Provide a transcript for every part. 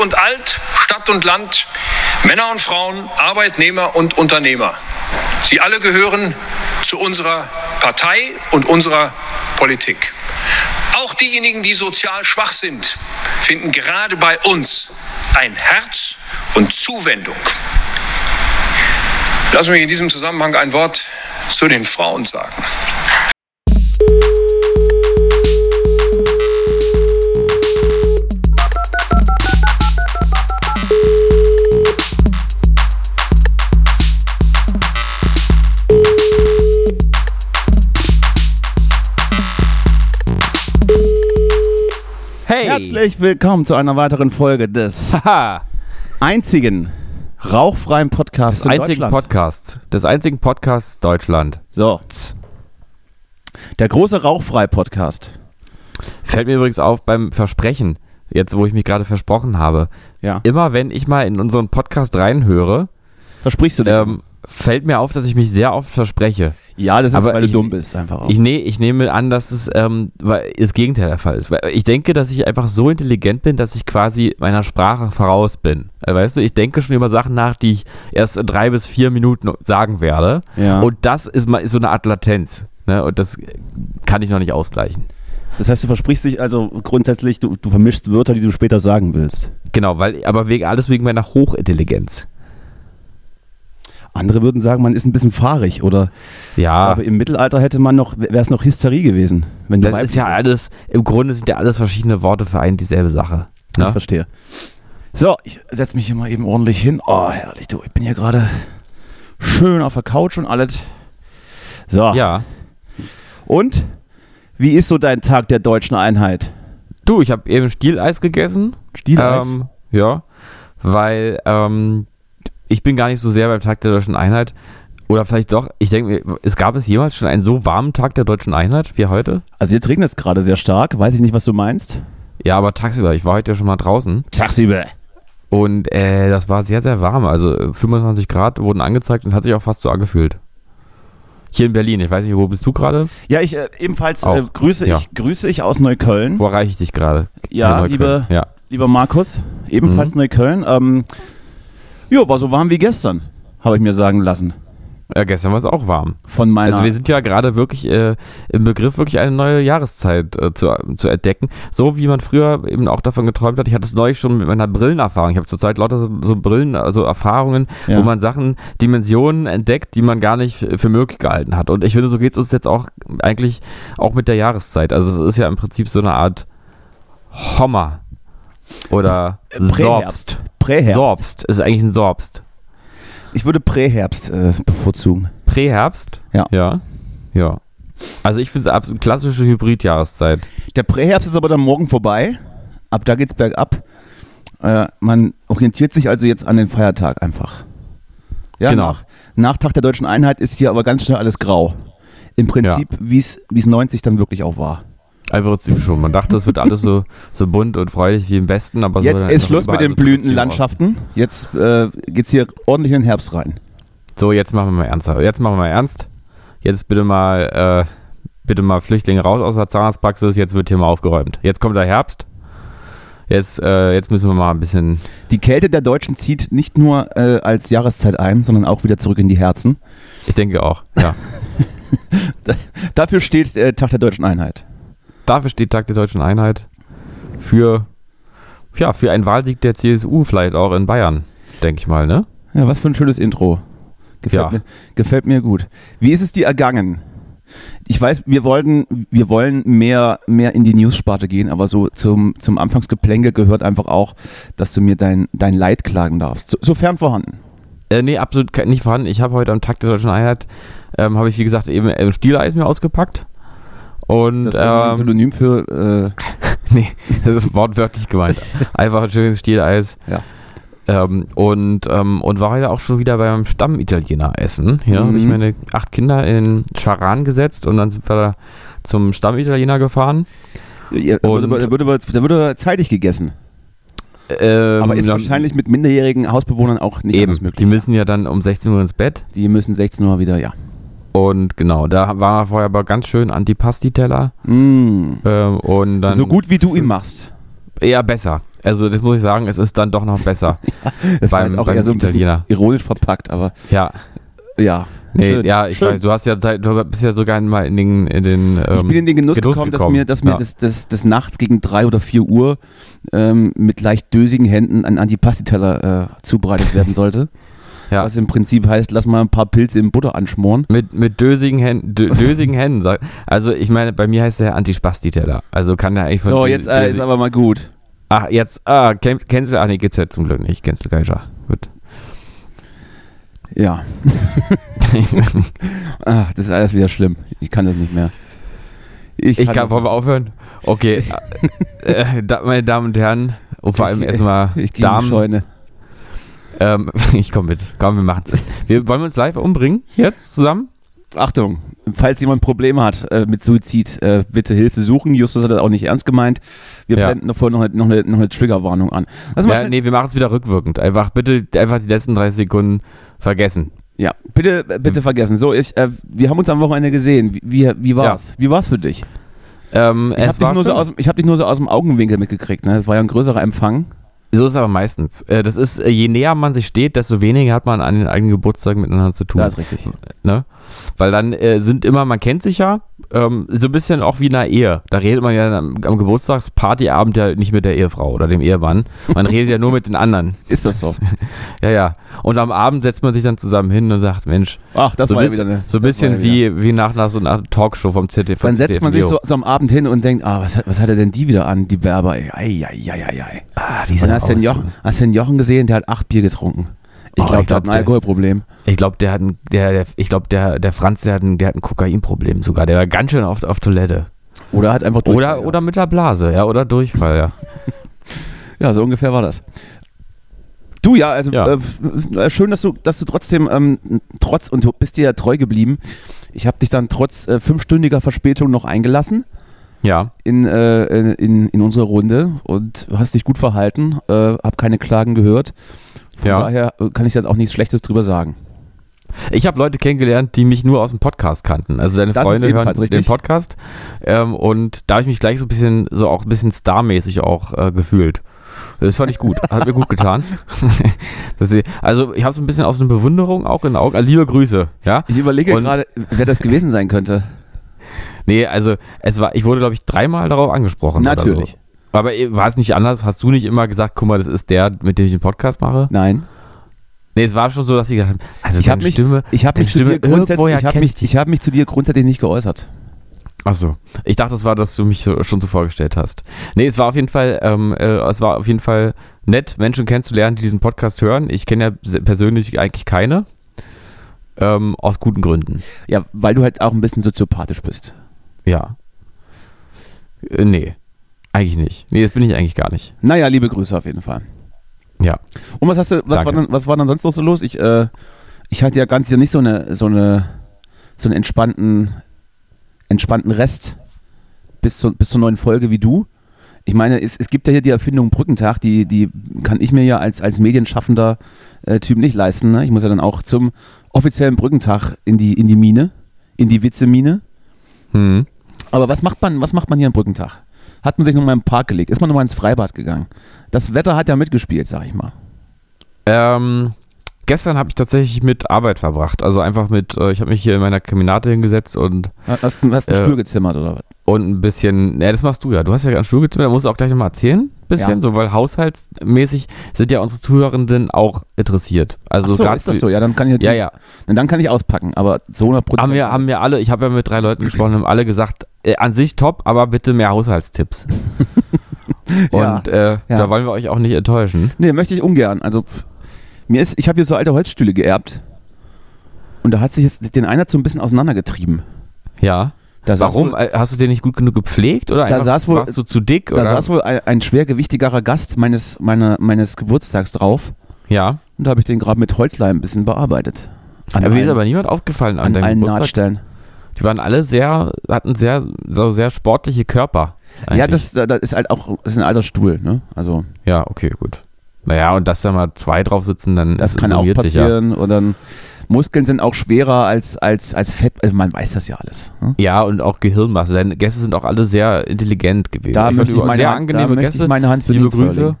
und alt, Stadt und Land, Männer und Frauen, Arbeitnehmer und Unternehmer. Sie alle gehören zu unserer Partei und unserer Politik. Auch diejenigen, die sozial schwach sind, finden gerade bei uns ein Herz und Zuwendung. Lassen mich in diesem Zusammenhang ein Wort zu den Frauen sagen. Herzlich willkommen zu einer weiteren Folge des Haha! einzigen rauchfreien Podcasts Des in einzigen Deutschland. Podcasts. Des einzigen Podcasts Deutschland. So. Der große Rauchfrei-Podcast. Fällt mir übrigens auf beim Versprechen, jetzt wo ich mich gerade versprochen habe. Ja. Immer wenn ich mal in unseren Podcast reinhöre, Versprichst du dir? ähm, fällt mir auf, dass ich mich sehr oft verspreche. Ja, das ist, aber weil du ich- dumm bist, einfach auch. Ich, nee, ich nehme an, dass es ähm, das Gegenteil der Fall ist. Weil Ich denke, dass ich einfach so intelligent bin, dass ich quasi meiner Sprache voraus bin. Äh, Weißt du, ich denke schon über Sachen nach, die ich erst in drei bis vier Minuten sagen werde. ja. Und das ist, mal, ist so eine Art Latenz. Ne? Und das kann ich noch nicht ausgleichen. das heißt, du versprichst dich also grundsätzlich, du, du vermischst Wörter, die du später sagen willst. Genau, weil, aber wegen, alles wegen meiner Hochintelligenz. Andere würden sagen, man ist ein bisschen fahrig oder Ja, aber im Mittelalter hätte man noch, wäre es noch Hysterie gewesen. Wenn das ist ja bist. alles, im Grunde sind ja alles verschiedene Worte für ein dieselbe Sache. Ich Ne? verstehe. So, ich setze mich hier mal eben ordentlich hin. Oh, herrlich, du. Ich bin hier gerade schön auf der Couch und alles. So. Ja. Und? Wie ist so dein Tag der deutschen Einheit? Du, ich habe eben Stieleis gegessen. Stieleis? Ähm, ja, weil ähm, ich bin gar nicht so sehr beim Tag der deutschen Einheit. Oder vielleicht doch, ich denke mir, es gab es jemals schon einen so warmen Tag der deutschen Einheit wie heute? also jetzt regnet es gerade sehr stark. Weiß ich nicht, was du meinst. Ja, aber tagsüber, ich war heute ja schon mal draußen Tagsüber. und äh, das war sehr, sehr warm. Also äh, 25 Grad wurden angezeigt und hat sich auch fast so angefühlt. Hier in Berlin, ich weiß nicht, wo bist du gerade? Ja, ich äh, ebenfalls äh, grüße, ja. ich, grüße ich aus Neukölln. Wo erreiche ich dich gerade? Ja, liebe, Ja. lieber Markus, ebenfalls Mhm. Neukölln. Ähm, jo, war so warm wie gestern, habe ich mir sagen lassen. ja, gestern war es auch warm. Von meiner. Also wir sind ja gerade wirklich äh, im Begriff, wirklich eine neue Jahreszeit äh, zu, zu entdecken. So wie man früher eben auch davon geträumt hat. Ich hatte es neulich schon mit meiner Brillenerfahrung. Ich habe zurzeit lauter so, so Brillen, also Erfahrungen, Ja. wo man Sachen, Dimensionen entdeckt, die man gar nicht für für möglich gehalten hat. Und ich finde, so geht es uns jetzt auch eigentlich auch mit der Jahreszeit. Also es ist ja im Prinzip so eine Art Hommer oder Äh, Präherbst. Sorbst. Präherbst. Sorbst ist eigentlich ein Sorbst. Ich würde Präherbst äh, bevorzugen. Präherbst? Ja. Ja. Ja. Also ich finde es absolut klassische Hybrid-Jahreszeit. Der Präherbst ist aber dann morgen vorbei. Ab da geht's bergab. Äh, man orientiert sich also jetzt an den Feiertag einfach. Ja, Genau. Nach, nach Tag der deutschen Einheit ist hier aber ganz schnell alles grau. Im Prinzip, wie es 90 dann wirklich auch war. Einfach Prinzip schon. Man dachte, es wird alles so, so bunt und freudig wie im Westen, aber so Jetzt dann ist Schluss mit den so blühenden Landschaften. Jetzt äh, geht's hier ordentlich in den Herbst rein. So, jetzt machen wir mal ernst. Jetzt machen wir mal ernst. Jetzt bitte mal, äh, bitte mal Flüchtlinge raus aus der Zahnarztpraxis. Jetzt wird hier mal aufgeräumt. Jetzt kommt der Herbst. Jetzt, äh, jetzt müssen wir mal ein bisschen. Die Kälte der Deutschen zieht nicht nur äh, als Jahreszeit ein, sondern auch wieder zurück in die Herzen. Ich denke auch. Ja. Dafür steht äh, Tag der deutschen Einheit. Dafür steht Tag der Deutschen Einheit. Für, ja, für einen Wahlsieg der CSU vielleicht auch in Bayern, denke ich mal, ne? Ja, was für ein schönes Intro. Gefällt, Ja. mir, gefällt mir gut. Wie ist es dir ergangen? Ich weiß, wir wollten, wir wollen mehr, mehr in die News-Sparte gehen, aber so zum, zum Anfangsgeplänkel gehört einfach auch, dass du mir dein, dein Leid klagen darfst. So, sofern vorhanden. Äh, nee, absolut nicht vorhanden. Ich habe heute am Tag der Deutschen Einheit, ähm, habe ich wie gesagt eben äh, Stieleis mir ausgepackt. Und Ist das irgendwie ein ähm, Synonym für, äh, nee, das ist wortwörtlich gemeint. Einfach ein schönes Stieleis. Ja. Ähm, und, ähm, und war heute auch schon wieder beim Stammitaliener essen. Hier habe ich Mhm. meine acht Kinder in Charan gesetzt und dann sind wir da zum Stammitaliener gefahren. ja, da, Und- würde, da, würde, da würde zeitig gegessen. Ähm, aber ist wahrscheinlich mit minderjährigen Hausbewohnern auch nicht eben, möglich. die müssen ja dann um 16 Uhr ins Bett. Die müssen 16 Uhr wieder, ja. Und genau, da war vorher aber ganz schön Antipasti-Teller. Mm. Ähm, und dann So gut wie du ihn machst. Eher besser. Also das muss ich sagen, es ist dann doch noch besser. Das war Beim- jetzt auch eher so ein bisschen Italiener. ironisch verpackt, aber Ja, ja. nee, Schön. ja, ich Schön. weiß, du hast ja du bist ja sogar mal in den, in den ähm, Ich bin in den Genuss, gekommen, dass mir, dass mir Ja. das, das, das nachts gegen drei oder vier Uhr ähm, mit leicht dösigen Händen ein Antipasti-Teller äh, zubereitet werden sollte. Ja. Was im Prinzip heißt, lass mal ein paar Pilze in Butter anschmoren. Mit, mit dösigen Händen, dö, dösigen Händen. Also ich meine, bei mir heißt der Antispasti-Teller. Also kann der eigentlich von So, jetzt äh, ist aber mal gut. Ach, jetzt, ah, Can- Cancel, ah nee, geht's ja zum Glück nicht. Cancel Culture. Gut. Ja. Ach, das ist alles wieder schlimm. Ich kann das nicht mehr. Ich kann, das wollen wir aufhören? Okay. äh, da, meine Damen und Herren, und vor allem Ich- erstmal Ich Damen. Scheune. Ähm, ich komme mit. Komm, wir machen es. Wir, wollen wir uns live umbringen? Jetzt zusammen? Achtung, falls jemand Probleme hat äh, mit Suizid, äh, bitte Hilfe suchen. Justus hat das auch nicht ernst gemeint. Wir Ja. blenden davor noch eine, noch eine, noch eine Triggerwarnung an. Mal Ja, nee, wir machen es wieder rückwirkend. Einfach bitte einfach die letzten 30 Sekunden vergessen. Ja, bitte, äh, bitte vergessen. So, ich, äh, wir haben uns am Wochenende gesehen. Wie, wie, wie war's? Wie war's für dich? Ähm, Ich habe dich, so hab dich nur so aus dem Augenwinkel mitgekriegt. Ne? Das war ja ein größerer Empfang. So ist es aber meistens. Äh, Das ist, äh, je näher man sich steht, desto weniger hat man an den eigenen Geburtstag miteinander zu tun. Das ist richtig. ne? Weil dann äh, sind immer, man kennt sich ja, ähm, so ein bisschen auch wie in einer Ehe. Da redet man ja am, am Geburtstagspartyabend ja nicht mit der Ehefrau oder dem Ehemann. Man redet ja nur mit den anderen. Ist das so? Ja, ja. Und am Abend setzt man sich dann zusammen hin und sagt, Mensch, Ach, das so, war ein ja wieder bisschen, eine. so ein bisschen wie, wie nach, nach so einer Talkshow vom ZDF. Dann setzt man sich so, so am Abend hin und denkt, ah, was hat, was hat er denn die wieder an, die Berber? Ey, ei, ei, ei, ei, ei. Ah, die Und hast den. Jochen, hast du den Jochen gesehen? Der hat acht Bier getrunken. Ich Oh, glaube, der hat ein Alkoholproblem. Ich glaube, der hat ein, der, der, ich glaube, der, der Franz, der hat ein, der hat ein Kokainproblem sogar. Der war ganz schön oft auf Toilette. Oder hat einfach Durchfall Oder, gehabt. oder mit der Blase, ja, oder Durchfall, ja. Ja, so ungefähr war das. Du ja, also Ja. Äh, äh, schön, dass du, dass du trotzdem ähm, trotz und du bist dir ja treu geblieben. Ich habe dich dann trotz äh, fünfstündiger Verspätung noch eingelassen Ja, in, äh, in, in unsere Runde und hast dich gut verhalten, äh, habe keine Klagen gehört. Von Ja. daher äh, kann ich jetzt auch nichts Schlechtes drüber sagen. Ich habe Leute kennengelernt, die mich nur aus dem Podcast kannten. Also deine Das Freunde hören ebenfalls den richtig. Podcast. Ähm, und da habe ich mich gleich so ein bisschen, so auch ein bisschen starmäßig auch äh, gefühlt. Das fand ich gut. Hat mir gut getan. Also ich habe so ein bisschen aus einer Bewunderung auch in den Augen. Also, liebe Grüße, ja. Ich überlege gerade, wer das gewesen sein könnte. Nee, also es war, ich wurde, glaube ich, dreimal darauf angesprochen. Natürlich. Aber äh, war es nicht anders? Hast du nicht immer gesagt, guck mal, das ist der, mit dem ich den Podcast mache? Nein. Nee, es war schon so, dass sie gesagt haben, also Ich habe deine mich, Stimme. ich hab deine mich, zu dir Stimme grundsätzlich, ich hab mich, ich hab mich zu dir grundsätzlich nicht geäußert. Achso, ich dachte, das war, dass du mich so, schon so vorgestellt hast. Nee, es war auf jeden Fall, ähm, äh, es war auf jeden Fall nett, Menschen kennenzulernen, die diesen Podcast hören. Ich kenne ja persönlich eigentlich keine. Ähm, aus guten Gründen. Ja, weil du halt auch ein bisschen soziopathisch bist. Ja. Äh, nee, eigentlich nicht. Nee, das bin ich eigentlich gar nicht. Naja, liebe Grüße auf jeden Fall. Ja. Und was hast du, was Danke. war, dann, was war dann sonst noch so los? Ich, äh, ich hatte ja ganz ja nicht so eine, so eine, so einen entspannten, entspannten Rest bis, zu, bis zur neuen Folge wie du. Ich meine, es, es gibt ja hier die Erfindung Brückentag, die, die kann ich mir ja als, als medienschaffender äh, Typ nicht leisten. Ne? Ich muss ja dann auch zum offiziellen Brückentag in die, in die Mine, in die Witzemine. Hm. Aber was macht man, was macht man hier am Brückentag? Hat man sich nochmal im Park gelegt? Ist man nochmal ins Freibad gegangen? Das Wetter hat ja mitgespielt, sag ich mal. Ähm, gestern habe ich tatsächlich mit Arbeit verbracht. Also einfach mit, äh, ich habe mich hier in meiner Kaminate hingesetzt und, Hast, du- hast einen Äh, Stuhl gezimmert oder was? und ein bisschen, ne, das machst du ja. Du hast ja einen Stuhl gezimmert, da musst du auch gleich nochmal erzählen. Bisschen, Ja. so, weil haushaltsmäßig sind ja unsere Zuhörenden auch interessiert. Also Ach so, ist das so? Ja, dann kann ich Ja, ja. dann kann ich auspacken, aber zu 100 Prozent. Haben wir, haben wir alle, ich habe ja mit drei Leuten gesprochen, haben alle gesagt, äh, an sich top, aber bitte mehr Haushaltstipps. Ja, Und äh, ja. da wollen wir euch auch nicht enttäuschen. Nee, möchte ich ungern. Also, mir ist, ich habe hier so alte Holzstühle geerbt und da hat sich jetzt den einer so ein bisschen auseinandergetrieben. Ja. Da Warum? Wohl, Äh, Hast du den nicht gut genug gepflegt oder Da saß wohl- warst du zu dick? da oder? saß wohl ein, ein schwergewichtigerer Gast meines, meiner, meines Geburtstags drauf ja. und da habe ich den gerade mit Holzleim ein bisschen bearbeitet. An Aber mir ist aber niemand aufgefallen an, an deinem allen Geburtstag. Nahtstellen. Die waren alle sehr, hatten sehr, so sehr sportliche Körper. Ja, eigentlich. das, da- das ist halt auch das ist ein alter Stuhl, ne? Also Ja, okay, gut. Naja, und dass da mal zwei drauf sitzen, dann das ist- kann auch sich ja. passieren. Und dann Muskeln sind auch schwerer als, als, als Fett. Also man weiß das ja alles. Ne? Ja, und auch Gehirnmasse. Deine Gäste sind auch alle sehr intelligent gewesen. Da Ich möchte ich meine sehr da angenehme möchte Gäste. ich meine Hand für Liebe Grüße.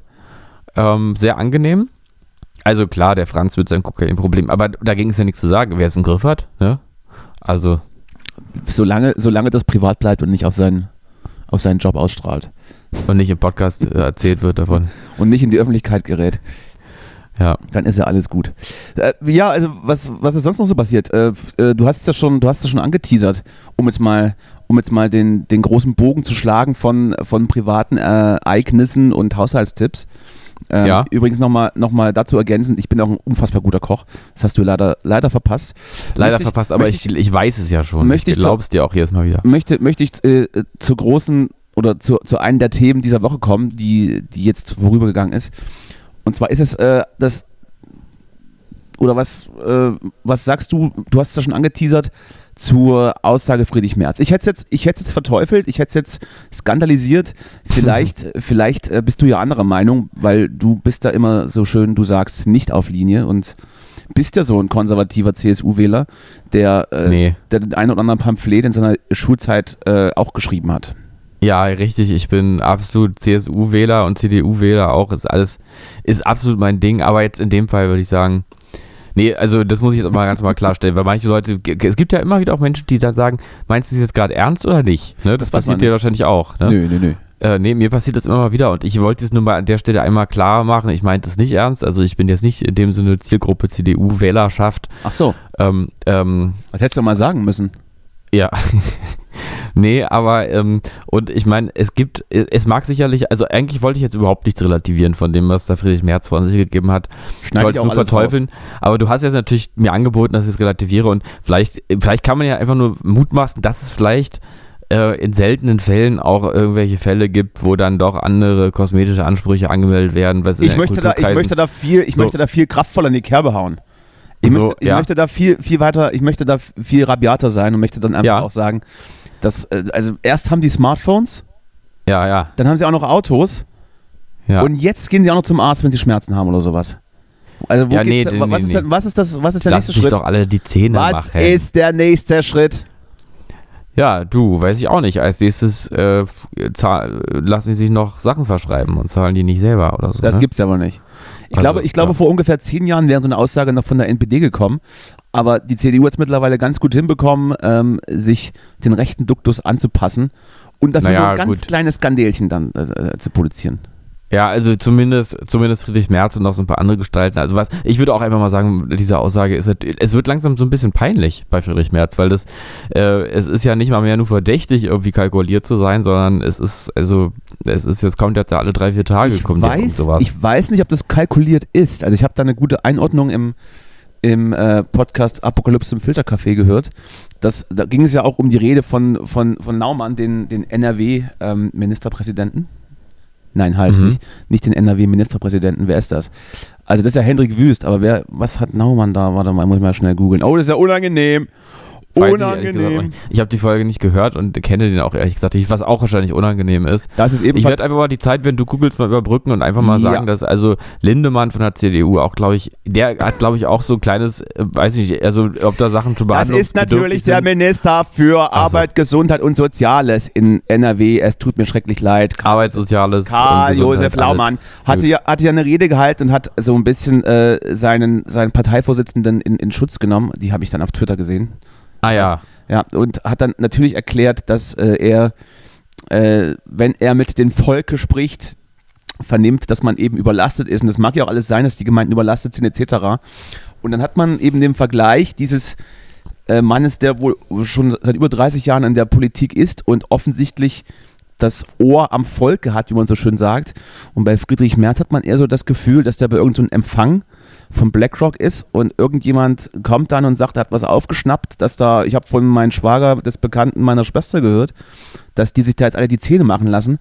Ähm, sehr angenehm. Also klar, der Franz wird sein Kokain-Problem, aber da ging es ja nichts zu sagen, wer es im Griff hat. Ne? Also. Solange, solange das privat bleibt und nicht auf seinen, auf seinen Job ausstrahlt. Und nicht im Podcast äh, erzählt wird davon. Und nicht in die Öffentlichkeit gerät. Ja. Dann ist ja alles gut. Äh, ja, also was, was ist sonst noch so passiert? Äh, äh, du hast es ja schon, du hast es schon angeteasert, um jetzt mal, um jetzt mal den, den großen Bogen zu schlagen von, von privaten äh, Ereignissen und Haushaltstipps. Ähm, Ja. Übrigens nochmal noch mal dazu ergänzend, ich bin auch ein unfassbar guter Koch. Das hast du leider, leider verpasst. Leider Möchte ich- verpasst, aber möchte ich, ich weiß es ja schon. möchte ich ich zu- glaub's dir auch jedes Mal wieder. möchte, möchte ich äh, zur großen oder zu, zu einem der Themen dieser Woche kommen, die, die jetzt vorübergegangen ist. Und zwar ist es äh, das, oder was, äh, was sagst du, du hast es ja schon angeteasert, zur Aussage Friedrich Merz. Ich hätte es jetzt, ich hätte es jetzt verteufelt, ich hätte es jetzt skandalisiert. Vielleicht, vielleicht äh, bist du ja anderer Meinung, weil du bist da immer so schön, du sagst nicht auf Linie und bist ja so ein konservativer CSU-Wähler, der, äh, Nee. der den einen oder anderen Pamphlet in seiner Schulzeit äh, auch geschrieben hat. Ja, richtig. Ich bin absolut CSU-Wähler und CDU-Wähler auch. Ist alles, ist absolut mein Ding. Aber jetzt in dem Fall würde ich sagen, nee, also das muss ich jetzt mal ganz mal klarstellen, weil manche Leute, es gibt ja immer wieder auch Menschen, die dann sagen, meinst du das jetzt gerade ernst oder nicht? Ne, das, Das passiert dir wahrscheinlich auch. Ne? Nö, nö, nö. Äh, nee, mir passiert das immer mal wieder und ich wollte es nur mal an der Stelle einmal klar machen. Ich meinte es nicht ernst. Also ich bin jetzt nicht in dem Sinne Zielgruppe CDU-Wählerschaft. Ach so, Ähm, ähm, das hättest du mal sagen müssen. ja. Nee, aber ähm, und ich meine, es gibt, es mag sicherlich, also eigentlich wollte ich jetzt überhaupt nichts relativieren von dem, was da Friedrich Merz von sich gegeben hat. Ich Schneid wollte ich es nur verteufeln. Aber du hast jetzt natürlich mir angeboten, dass ich es relativiere und vielleicht, vielleicht kann man ja einfach nur mutmaßen, dass es vielleicht äh, in seltenen Fällen auch irgendwelche Fälle gibt, wo dann doch andere kosmetische Ansprüche angemeldet werden. was Ich möchte, da, ich möchte da viel, ich So. möchte da viel kraftvoller in die Kerbe hauen. Ich, So, möchte, ich ja. möchte da viel, viel weiter, ich möchte da viel rabiater sein und möchte dann einfach Ja. auch sagen, dass, äh, also erst haben die Smartphones, Ja, ja, dann haben sie auch noch Autos ja. und jetzt gehen sie auch noch zum Arzt, wenn sie Schmerzen haben oder sowas. Also wo Ja, geht's nee, nee, was, nee, ist was ist das, was ist der Lass nächste Schritt? doch alle die Zähne Was machen. ist der nächste Schritt? Ja, du, weiß ich auch nicht. Als nächstes äh, lassen sie sich noch Sachen verschreiben und zahlen die nicht selber oder so. Das ne? gibt's ja aber nicht. Ich Also, glaube, ich glaube ja. vor ungefähr zehn Jahren wäre so eine Aussage noch von der NPD gekommen. Aber die CDU hat es mittlerweile ganz gut hinbekommen, ähm, sich den rechten Duktus anzupassen und dafür Naja, nur ein ganz gut. kleines Skandelchen dann äh, äh, zu produzieren. Ja, also zumindest, zumindest Friedrich Merz und noch so ein paar andere Gestalten. Also was, ich würde auch einfach mal sagen, diese Aussage ist, halt- es wird langsam so ein bisschen peinlich bei Friedrich Merz, weil das, äh, es ist ja nicht mal mehr nur verdächtig, irgendwie kalkuliert zu sein, sondern es ist, also, es ist, jetzt kommt jetzt alle drei, vier Tage, Ich kommt weiß, sowas. ich weiß nicht, ob das kalkuliert ist. Also ich habe da eine gute Einordnung im, im äh, Podcast Apokalypse im Filtercafé gehört. Das, da ging es ja auch um die Rede von, von, von Naumann, den, den NRW-Ministerpräsidenten. Nein, halt Mhm. nicht. Nicht den NRW-Ministerpräsidenten. Wer ist das? Also das ist ja Hendrik Wüst, aber wer, was hat Naumann da? Warte mal, muss ich mal schnell googeln. Oh, das ist ja unangenehm. Weiß ich Unangenehm. nicht. Ich habe die Folge nicht gehört und kenne den auch ehrlich gesagt nicht, was auch wahrscheinlich unangenehm ist. Das ist Ich werde einfach mal die Zeit, wenn du googelst, mal überbrücken und einfach mal Ja. sagen, dass also Lindemann von der CDU auch, glaube ich, der hat, glaube ich, auch so ein kleines, äh, weiß ich nicht, also ob da Sachen schon Das behandelt ist natürlich der Minister für Arbeit, Gesundheit und Soziales in NRW. Es tut mir schrecklich leid. Arbeitssoziales. Karl und Josef Laumann hatte ja, hatte ja eine Rede gehalten und hat so ein bisschen äh, seinen, seinen Parteivorsitzenden in, in Schutz genommen. Die habe ich dann auf Twitter gesehen. Ah ja, Ja, und hat dann natürlich erklärt, dass äh, er, äh, wenn er mit dem Volke spricht, vernimmt, dass man eben überlastet ist. Und das mag ja auch alles sein, dass die Gemeinden überlastet sind, etc. Und dann hat man eben den Vergleich dieses äh, Mannes, der wohl schon seit über 30 Jahren in der Politik ist und offensichtlich das Ohr am Volke hat, wie man so schön sagt. Und bei Friedrich Merz hat man eher so das Gefühl, dass der bei irgendeinem Empfang von BlackRock ist und irgendjemand kommt dann und sagt, er hat was aufgeschnappt, dass da, ich habe von meinem Schwager des Bekannten meiner Schwester gehört, dass die sich da jetzt alle die Zähne machen lassen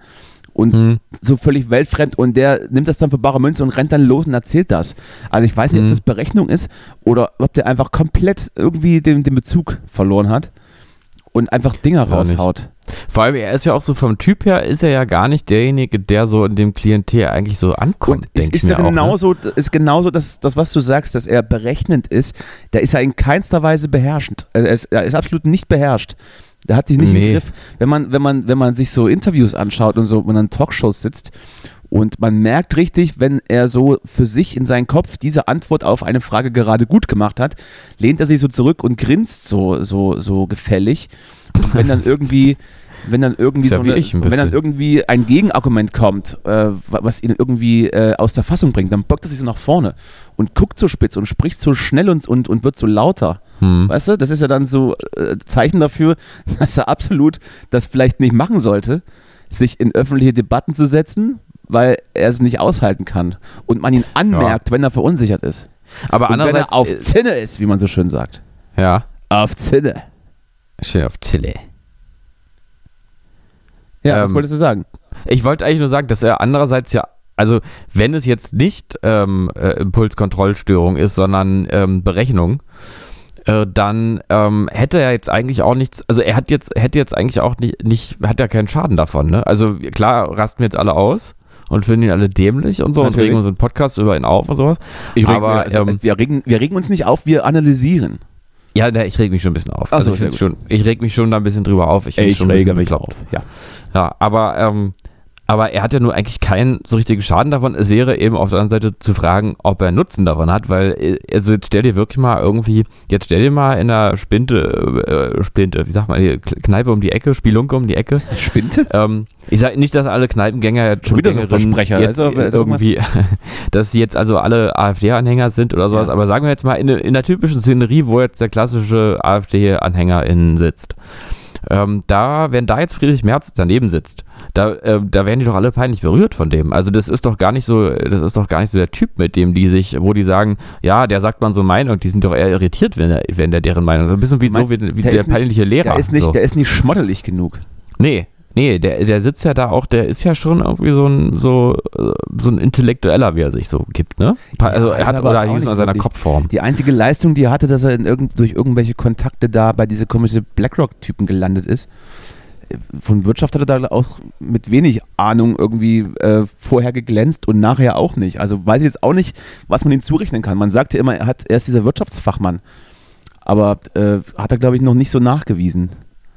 und hm. so völlig weltfremd und der nimmt das dann für bare Münze und rennt dann los und erzählt das. Also ich weiß nicht, ob Mhm. das Berechnung ist oder ob der einfach komplett irgendwie den, den Bezug verloren hat und einfach Dinger raushaut. Vor allem, er ist ja auch so vom Typ her, ist er ja gar nicht derjenige, der so in dem Klientel eigentlich so ankommt, Und denke ich ist mir ja auch. Ne? genauso, ist genauso das, das, was du sagst, dass er berechnend ist. Der ist ja in keinster Weise beherrschend. Also Er ist, er ist absolut nicht beherrscht. Der hat sich nicht Nee. im Griff. Wenn man, wenn, man, wenn man sich so Interviews anschaut und so, wenn man in Talkshows sitzt Und man merkt richtig, wenn er so für sich in seinen Kopf diese Antwort auf eine Frage gerade gut gemacht hat, lehnt er sich so zurück und grinst so, so, so gefällig. Und wenn dann irgendwie, wenn dann irgendwie ja so eine, ein wenn dann irgendwie ein Gegenargument kommt, äh, wa- was ihn irgendwie äh, aus der Fassung bringt, dann bockt er sich so nach vorne und guckt so spitz und spricht so schnell und, und, und wird so lauter. Hm. Weißt du, das ist ja dann so äh, Zeichen dafür, dass er absolut das vielleicht nicht machen sollte, sich in öffentliche Debatten zu setzen, weil er es nicht aushalten kann und man ihn anmerkt, wenn er verunsichert ist. Aber Und wenn er auf äh, Zinne ist, wie man so schön sagt. ja, Auf Zinne. schön auf Chile. Ja, was Ähm, wolltest du sagen? Ich wollte eigentlich nur sagen, dass er andererseits ja, also wenn es jetzt nicht ähm, äh, Impulskontrollstörung ist, sondern ähm, Berechnung, äh, dann ähm, hätte er jetzt eigentlich auch nichts, also er hat jetzt, hätte jetzt eigentlich auch nicht, nicht hat ja keinen Schaden davon, ne? Also klar rasten wir jetzt alle aus und finden ihn alle dämlich und so Natürlich. und regen unseren Podcast über ihn auf und sowas. Ich reg- aber, also, ähm, wir, regen, wir regen uns nicht auf, wir analysieren. Ja, ne, ich reg mich schon ein bisschen auf. Ach Also so, ich, schon, ich reg mich schon da ein bisschen drüber auf. Ich, find's Ich schon ein rege bisschen mich auf. Ja. Ja, aber, ähm, aber er hat ja nur eigentlich keinen so richtigen Schaden davon. Es wäre eben auf der anderen Seite zu fragen, ob er Nutzen davon hat, weil, äh, also jetzt stell dir wirklich mal irgendwie, jetzt stell dir mal in der Spinte, äh, Spinte, wie sagt man, die Kneipe um die Ecke, Spielunke um die Ecke. Spinte? Ähm, ich sage nicht, dass alle Kneipengänger Schon wieder so ein Versprecher. jetzt Also, also irgendwie, dass die jetzt also alle AfD-Anhänger sind oder sowas. Ja. Aber sagen wir jetzt mal in, in der typischen Szenerie, wo jetzt der klassische AfD-Anhänger innen sitzt. Ähm, da, wenn da jetzt Friedrich Merz daneben sitzt, da, ähm, da werden die doch alle peinlich berührt von dem. Also das ist doch gar nicht so, das ist doch gar nicht so der Typ, mit dem die sich, wo die sagen, ja, der sagt man so Meinung, die sind doch eher irritiert, wenn er, wenn der deren Meinung ist. Ein bisschen wie Meinst, so wie, wie der der, ist nicht- peinliche Lehrer. Der ist nicht, so. der ist nicht schmottelig genug. Nee, nee, der, der sitzt ja da auch, der ist ja schon irgendwie so ein, so, äh, so ein Intellektueller, wie er sich so gibt, ne? Also er hat oder auch hieß an seiner. Kopfform. Die einzige Leistung, die er hatte, dass er in irgend, durch irgendwelche Kontakte da bei diese komische BlackRock-Typen gelandet ist. Von Wirtschaft hat er da auch mit wenig Ahnung irgendwie äh, vorher geglänzt und nachher auch nicht. Also weiß ich jetzt auch nicht, was man ihm zurechnen kann. Man sagt ja immer, er, hat, er ist dieser Wirtschaftsfachmann. Aber äh, hat er, glaube ich, noch nicht so nachgewiesen.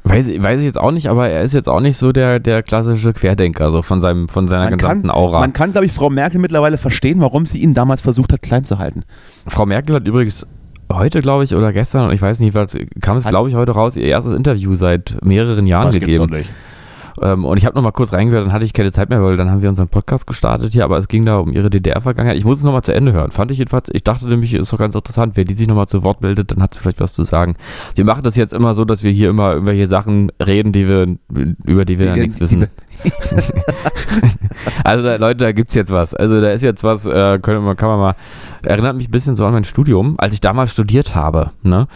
Weiß, ich- weiß ich jetzt auch nicht, aber er ist jetzt auch nicht so der, der klassische Querdenker, so von, seinem, von seiner Man gesamten kann, Aura. man kann, glaube ich, Frau Merkel mittlerweile verstehen, warum sie ihn damals versucht hat, klein zu halten. Frau Merkel hat übrigens heute, glaube ich, oder gestern, ich weiß nicht, was, kam es, glaube ich, heute raus, ihr erstes Interview seit mehreren Jahren gegeben. nicht. Ähm, und ich habe noch mal kurz reingehört, dann hatte ich keine Zeit mehr, weil dann haben wir unseren Podcast gestartet hier, aber es ging da um ihre DDR-Vergangenheit. Ich muss es noch mal zu Ende hören. Fand ich jedenfalls, ich dachte nämlich, ist doch ganz interessant, wenn die sich noch mal zu Wort meldet, dann hat sie vielleicht was zu sagen. Wir machen das jetzt immer so, dass wir hier immer irgendwelche Sachen reden, die wir, über die wir dann nichts wissen. Also da, Leute, da gibt's jetzt was. Also da ist jetzt was, äh, können kann man mal, erinnert mich ein bisschen so an mein Studium, als ich damals studiert habe, ne?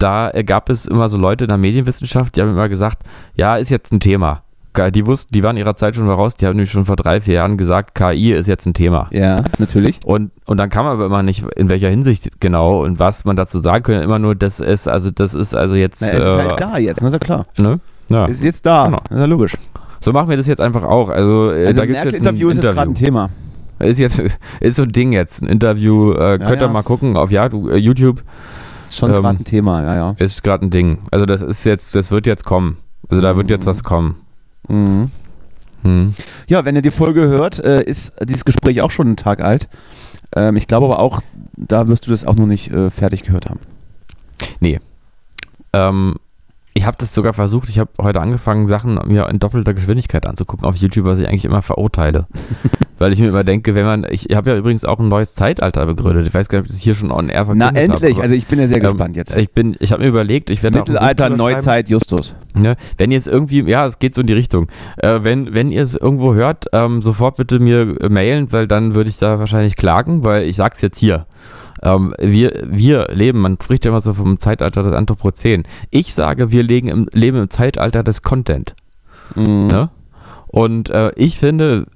Da gab es immer so Leute in der Medienwissenschaft, die haben immer gesagt, ja, ist jetzt ein Thema. Die wussten, die waren ihrer Zeit schon voraus, die haben nämlich schon vor drei, vier Jahren gesagt, KI ist jetzt ein Thema. Ja, natürlich. Und, und dann kam aber immer nicht, in welcher Hinsicht genau und was man dazu sagen könnte, immer nur, das ist, also das ist also jetzt, Na, es ist äh, halt da jetzt, ne? ist ja klar. ne? Ja. Ist jetzt da, Genau. ist ja logisch. So machen wir das jetzt einfach auch. Also, äh, Also da gibt's jetzt ein Merkel-Interview ist jetzt gerade ein Thema. Ist jetzt ist so ein Ding jetzt, ein Interview. Äh, könnt ihr ja, mal gucken auf ja, du, äh, YouTube Ist schon Ähm, gerade ein Thema, ja, ja. ist gerade ein Ding. Also das ist jetzt, das wird jetzt kommen. Also da wird jetzt was kommen. Mhm. Hm. Ja, wenn ihr die Folge hört, äh, ist dieses Gespräch auch schon einen Tag alt. Ähm, ich glaube aber auch, da wirst du das auch noch nicht äh, fertig gehört haben. Ähm, ich habe das sogar versucht. Ich habe heute angefangen, Sachen mir in doppelter Geschwindigkeit anzugucken auf YouTube, was ich eigentlich immer verurteile. Weil ich mir immer denke, wenn man, ich habe ja übrigens auch ein neues Zeitalter begründet. Ich weiß gar nicht, ob ich das hier schon on air Na verkündet habe, endlich, aber, also ich bin ja sehr ähm, gespannt jetzt. Ich bin, ich habe mir überlegt, ich werde Mittelalter. Neuzeit, Justus. Ne? Wenn ihr es irgendwie, ja, es geht so in die Richtung. Äh, wenn, wenn ihr es irgendwo hört, ähm, sofort bitte mir äh, mailen, weil dann würde ich da wahrscheinlich klagen, weil ich sag's jetzt hier. Ähm, wir, wir leben, man spricht ja immer so vom Zeitalter des Anthropozän. Ich sage, wir legen im, leben im Zeitalter des Content. Mhm. Ne? Und äh, ich finde,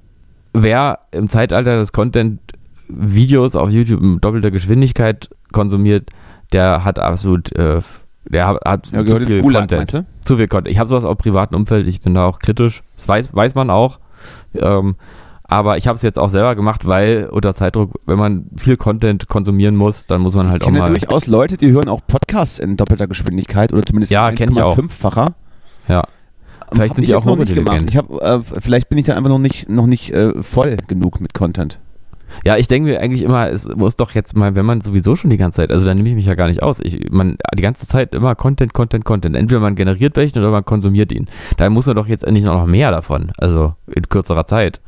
wer im Zeitalter des Content Videos auf YouTube in doppelter Geschwindigkeit konsumiert, der hat absolut, äh, der hat, hat Ja, zu viel Gulag, Content zu viel Content. Ich habe sowas auch im privaten Umfeld, ich bin da auch kritisch. Das weiß, weiß man auch. Ähm, aber ich habe es jetzt auch selber gemacht, weil unter Zeitdruck, wenn man viel Content konsumieren muss, dann muss man halt Ich auch kenne mal. durchaus Leute, die hören auch Podcasts in doppelter Geschwindigkeit oder zumindest Ja, kenn ich auch. 1,5-facher. Ja. Vielleicht hab sind ich die auch noch nicht gemacht. Ich hab, äh, vielleicht bin ich da einfach noch nicht, noch nicht äh, voll genug mit Content. Ja, ich denke mir eigentlich immer, es muss doch jetzt mal, wenn man sowieso schon die ganze Zeit, also dann nehme ich mich ja gar nicht aus. Ich, man, die ganze Zeit immer Content, Content, Content. Entweder man generiert welchen oder man konsumiert ihn. Da muss man doch jetzt endlich noch mehr davon. Also in kürzerer Zeit.